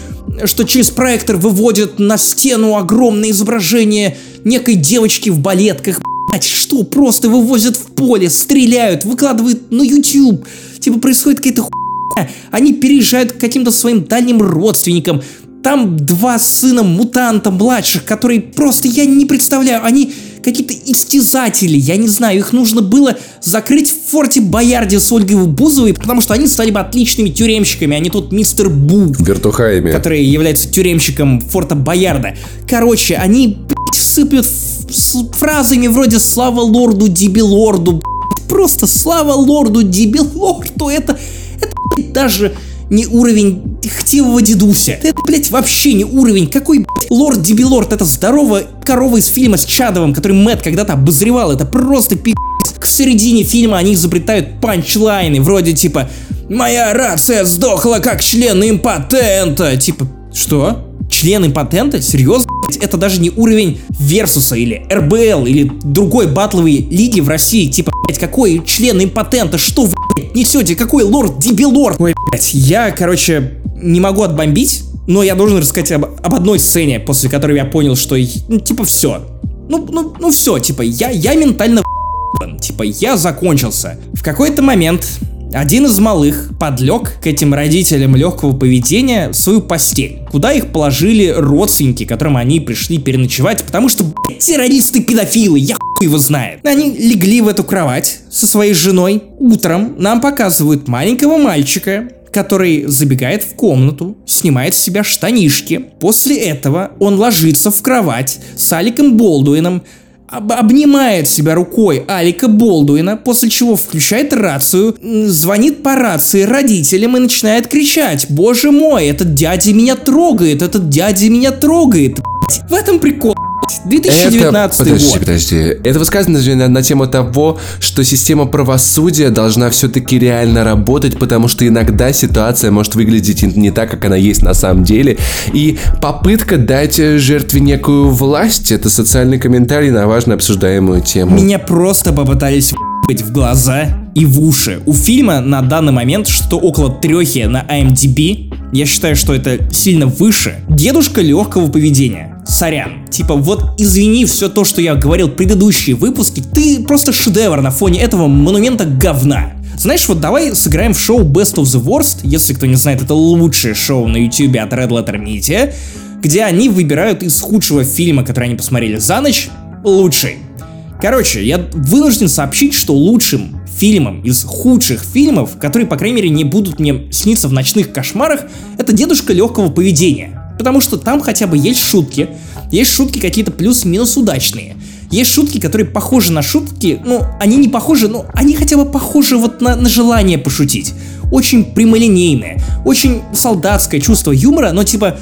что через проектор выводят на стену огромное изображение некой девочки в балетках, блять, что просто вывозят в поле, стреляют, выкладывают на YouTube. Типа происходит какая-то хуйня. Они переезжают к каким-то своим дальним родственникам. Там два сына мутанта младших, которые просто я не представляю, они какие-то истязатели, я не знаю, их нужно было закрыть в форте Боярде с Ольгой Бузовой, потому что они стали бы отличными тюремщиками, а не тот мистер Бу, Вертухаями. который является тюремщиком форта Боярда. Короче, они, блядь, сыплют фразами вроде «Слава лорду Дибилорду», блядь, просто «Слава лорду Дибилорду», это, это блядь, даже не уровень хтивого дедуся. Это, блядь, вообще не уровень. Какой, блядь, лорд Дебилорд? Это здоровая корова из фильма с Чадовым, который Мэтт когда-то обозревал. Это просто пи***. К середине фильма они изобретают панчлайны, вроде типа «Моя рация сдохла как член импотента». Типа, что? Член импотента? Серьезно? Это даже не уровень Версуса или РБЛ или другой батловой лиги в России. Типа, блядь, какой член импотента? Что несете? Какой лорд Дебилорд? Ой, блядь, я, короче, не могу отбомбить, но я должен рассказать об, об одной сцене, после которой я понял, что, ну, типа, все. Ну, ну, ну все, типа, я, я ментально Типа, я закончился. В какой-то момент один из малых подлег к этим родителям легкого поведения в свою постель, куда их положили родственники, которым они пришли переночевать, потому что, блядь, террористы-педофилы, я его знает. Они легли в эту кровать со своей женой. Утром нам показывают маленького мальчика, который забегает в комнату, снимает с себя штанишки. После этого он ложится в кровать с Аликом Болдуином, об- обнимает себя рукой Алика Болдуина, после чего включает рацию, звонит по рации родителям и начинает кричать «Боже мой, этот дядя меня трогает, этот дядя меня трогает». блядь». В этом прикол. Блядь. 2019 это, подожди, год. подожди. Это высказывание на, на тему того, что система правосудия должна все-таки реально работать, потому что иногда ситуация может выглядеть не так, как она есть на самом деле. И попытка дать э, жертве некую власть, это социальный комментарий на важно обсуждаемую тему. Меня просто попытались быть в глаза и в уши. У фильма на данный момент что около трехи на IMDb. Я считаю, что это сильно выше. Дедушка легкого поведения. Сорян. Типа, вот извини все то, что я говорил в предыдущие выпуски, ты просто шедевр на фоне этого монумента говна. Знаешь, вот давай сыграем в шоу Best of the Worst, если кто не знает, это лучшее шоу на YouTube от Red Letter Media, где они выбирают из худшего фильма, который они посмотрели за ночь, лучший. Короче, я вынужден сообщить, что лучшим фильмом из худших фильмов, которые, по крайней мере, не будут мне сниться в ночных кошмарах, это «Дедушка легкого поведения». Потому что там хотя бы есть шутки, есть шутки какие-то плюс-минус удачные. Есть шутки, которые похожи на шутки, ну, они не похожи, но они хотя бы похожи вот на, на желание пошутить. Очень прямолинейное, очень солдатское чувство юмора, но типа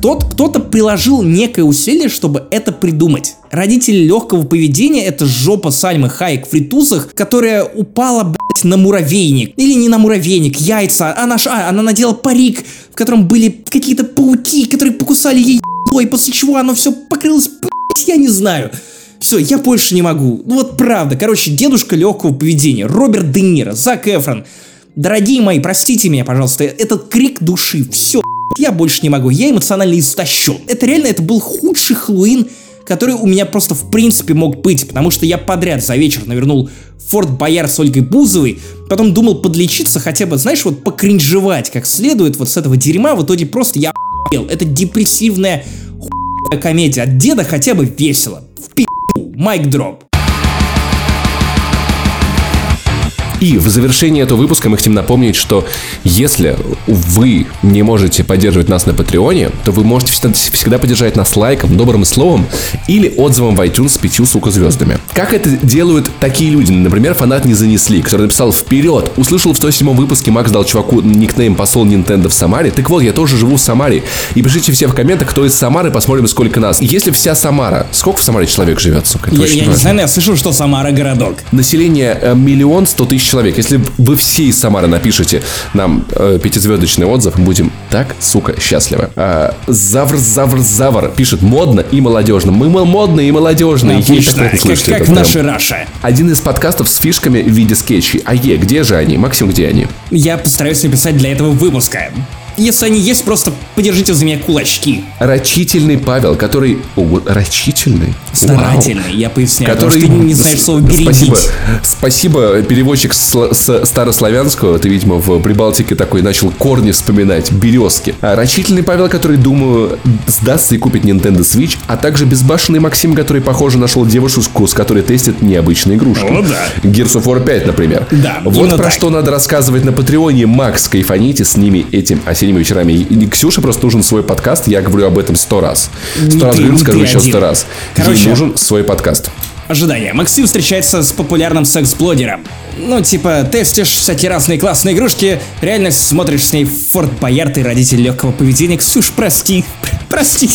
кто-то, кто-то приложил некое усилие, чтобы это придумать. Родители легкого поведения это жопа Сальмы Хайек в фритусах, которая упала, блядь, на муравейник. Или не на муравейник, яйца. Она, ж- а, она надела парик, в котором были какие-то пауки, которые покусали ей и после чего оно все покрылось, блядь, я не знаю. Все, я больше не могу. Ну вот правда. Короче, дедушка легкого поведения. Роберт Де Ниро, Зак Эфрон. Дорогие мои, простите меня, пожалуйста, этот крик души. Все, я больше не могу. Я эмоционально истощен. Это реально, это был худший Хэллоуин, который у меня просто в принципе мог быть, потому что я подряд за вечер навернул Форт Бояр с Ольгой Бузовой, потом думал подлечиться хотя бы, знаешь, вот покринжевать как следует вот с этого дерьма, в итоге просто я охуел. Это депрессивная комедия. От деда хотя бы весело. В пи***. Майк дроп. И в завершении этого выпуска мы хотим напомнить, что если вы не можете поддерживать нас на Патреоне, то вы можете всегда, всегда поддержать нас лайком, добрым словом или отзывом в iTunes с пятью, сука, звездами. Как это делают такие люди? Например, фанат не занесли, который написал «Вперед!» Услышал в 107 выпуске Макс дал чуваку никнейм посол Nintendo в Самаре. Так вот, я тоже живу в Самаре. И пишите все в комментах, кто из Самары, посмотрим, сколько нас. Если вся Самара, сколько в Самаре человек живет, сука? Я, я не знаю, я слышал, что Самара городок. Население э, миллион сто тысяч человек. Если вы все из Самары напишите нам э, пятизвездочный отзыв, будем так, сука, счастливы. А, завр, завр, завр пишет модно и молодежно. Мы мо- модные и молодежные. Отлично, приятно как, как это в прям. нашей Раше. Один из подкастов с фишками в виде скетчей. А е, где же они? Максим, где они? Я постараюсь написать для этого выпуска. Если они есть, просто подержите за меня кулачки. Рачительный Павел, который... О, рачительный? Старательный, я поясняю, который... потому что ты не знаешь слова бередить. Спасибо, спасибо, переводчик с, с старославянского, ты, видимо, в Прибалтике такой начал корни вспоминать, березки. А рачительный Павел, который, думаю, сдастся и купит Nintendo Switch, а также безбашенный Максим, который, похоже, нашел девушку, с которой тестит необычные игрушки. О, да. Gears of War 5, например. Да, Вот именно про так. что надо рассказывать на Патреоне. Макс, кайфаните с ними этим осенними вечерами. И Ксюше просто нужен свой подкаст, я говорю об этом сто раз. Сто раз ты, говорю, скажу еще сто раз. Ей Короче, нужен свой подкаст. Ожидание. Максим встречается с популярным секс-блогером. Ну, типа, тестишь всякие разные классные игрушки, реально смотришь с ней Форт Боярд и родитель легкого поведения. Ксюш, прости, прости,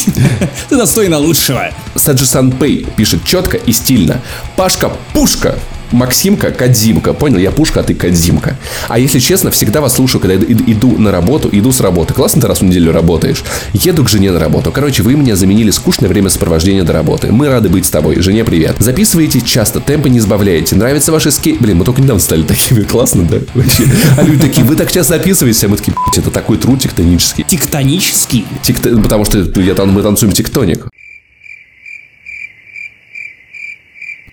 ты достойна лучшего. Саджисан Пэй пишет четко и стильно. Пашка Пушка. Максимка Кадзимка. Понял, я Пушка, а ты Кадзимка. А если честно, всегда вас слушаю, когда иду, на работу, иду с работы. Классно ты раз в неделю работаешь. Еду к жене на работу. Короче, вы мне заменили скучное время сопровождения до работы. Мы рады быть с тобой. Жене привет. Записываете часто, темпы не сбавляете. Нравятся ваши скейт... Блин, мы только недавно стали такими. Классно, да? Вообще. А люди такие, вы так часто записываете. А мы такие, «Блядь, это такой труд тектонический. Тектонический. Тикто- Потому что я, там- мы танцуем тектоник.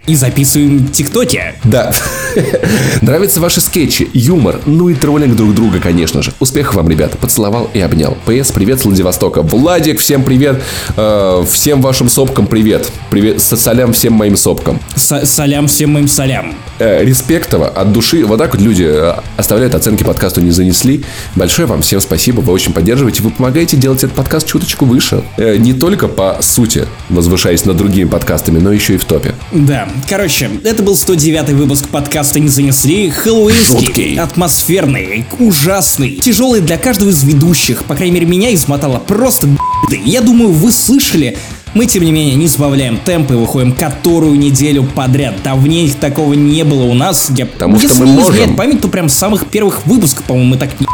И записываем тиктоки. Да. Нравятся ваши скетчи, юмор, ну и троллинг друг друга, конечно же. Успехов вам, ребята. Поцеловал и обнял. ПС, привет с Владивостока. Владик, всем привет. Э, всем вашим сопкам привет. Привет, с- солям всем моим сопкам. С- солям всем моим солям. Э, респектово от души. Вот так вот люди э, оставляют оценки подкасту не занесли. Большое вам всем спасибо. Вы очень поддерживаете. Вы помогаете делать этот подкаст чуточку выше. Э, не только по сути, возвышаясь над другими подкастами, но еще и в топе. Да, короче, это был 109 выпуск подкаста «Не занесли». Хэллоуинский, атмосферный, ужасный, тяжелый для каждого из ведущих. По крайней мере, меня измотало просто б***ь. Я думаю, вы слышали. Мы, тем не менее, не сбавляем темп и выходим которую неделю подряд. Давненько такого не было у нас. Я, Потому что если мы мне не можем. память, то прям с самых первых выпусков, по-моему, мы так не...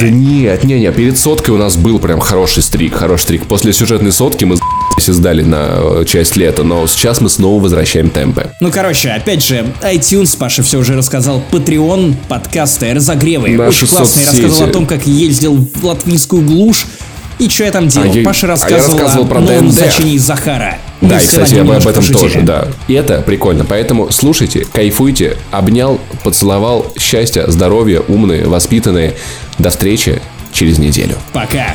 Да нет, не, не, перед соткой у нас был прям хороший стрик, хороший стрик. После сюжетной сотки мы с***сь и сдали на э, часть лета, но сейчас мы снова возвращаем темпы. Ну, короче, опять же, iTunes, Паша все уже рассказал, Patreon, подкасты, разогревы. Наши Очень классный. соцсети. Рассказывал о том, как ездил в латвийскую глушь. И что я там делал? А я- Паша а я рассказывал, рассказывал про новом ДНД. значении Захара. Да, Мы и, все кстати, об, об этом пошутили. тоже, да. И это прикольно. Поэтому слушайте, кайфуйте, обнял, поцеловал, счастья, здоровья, умные, воспитанные. До встречи через неделю. Пока.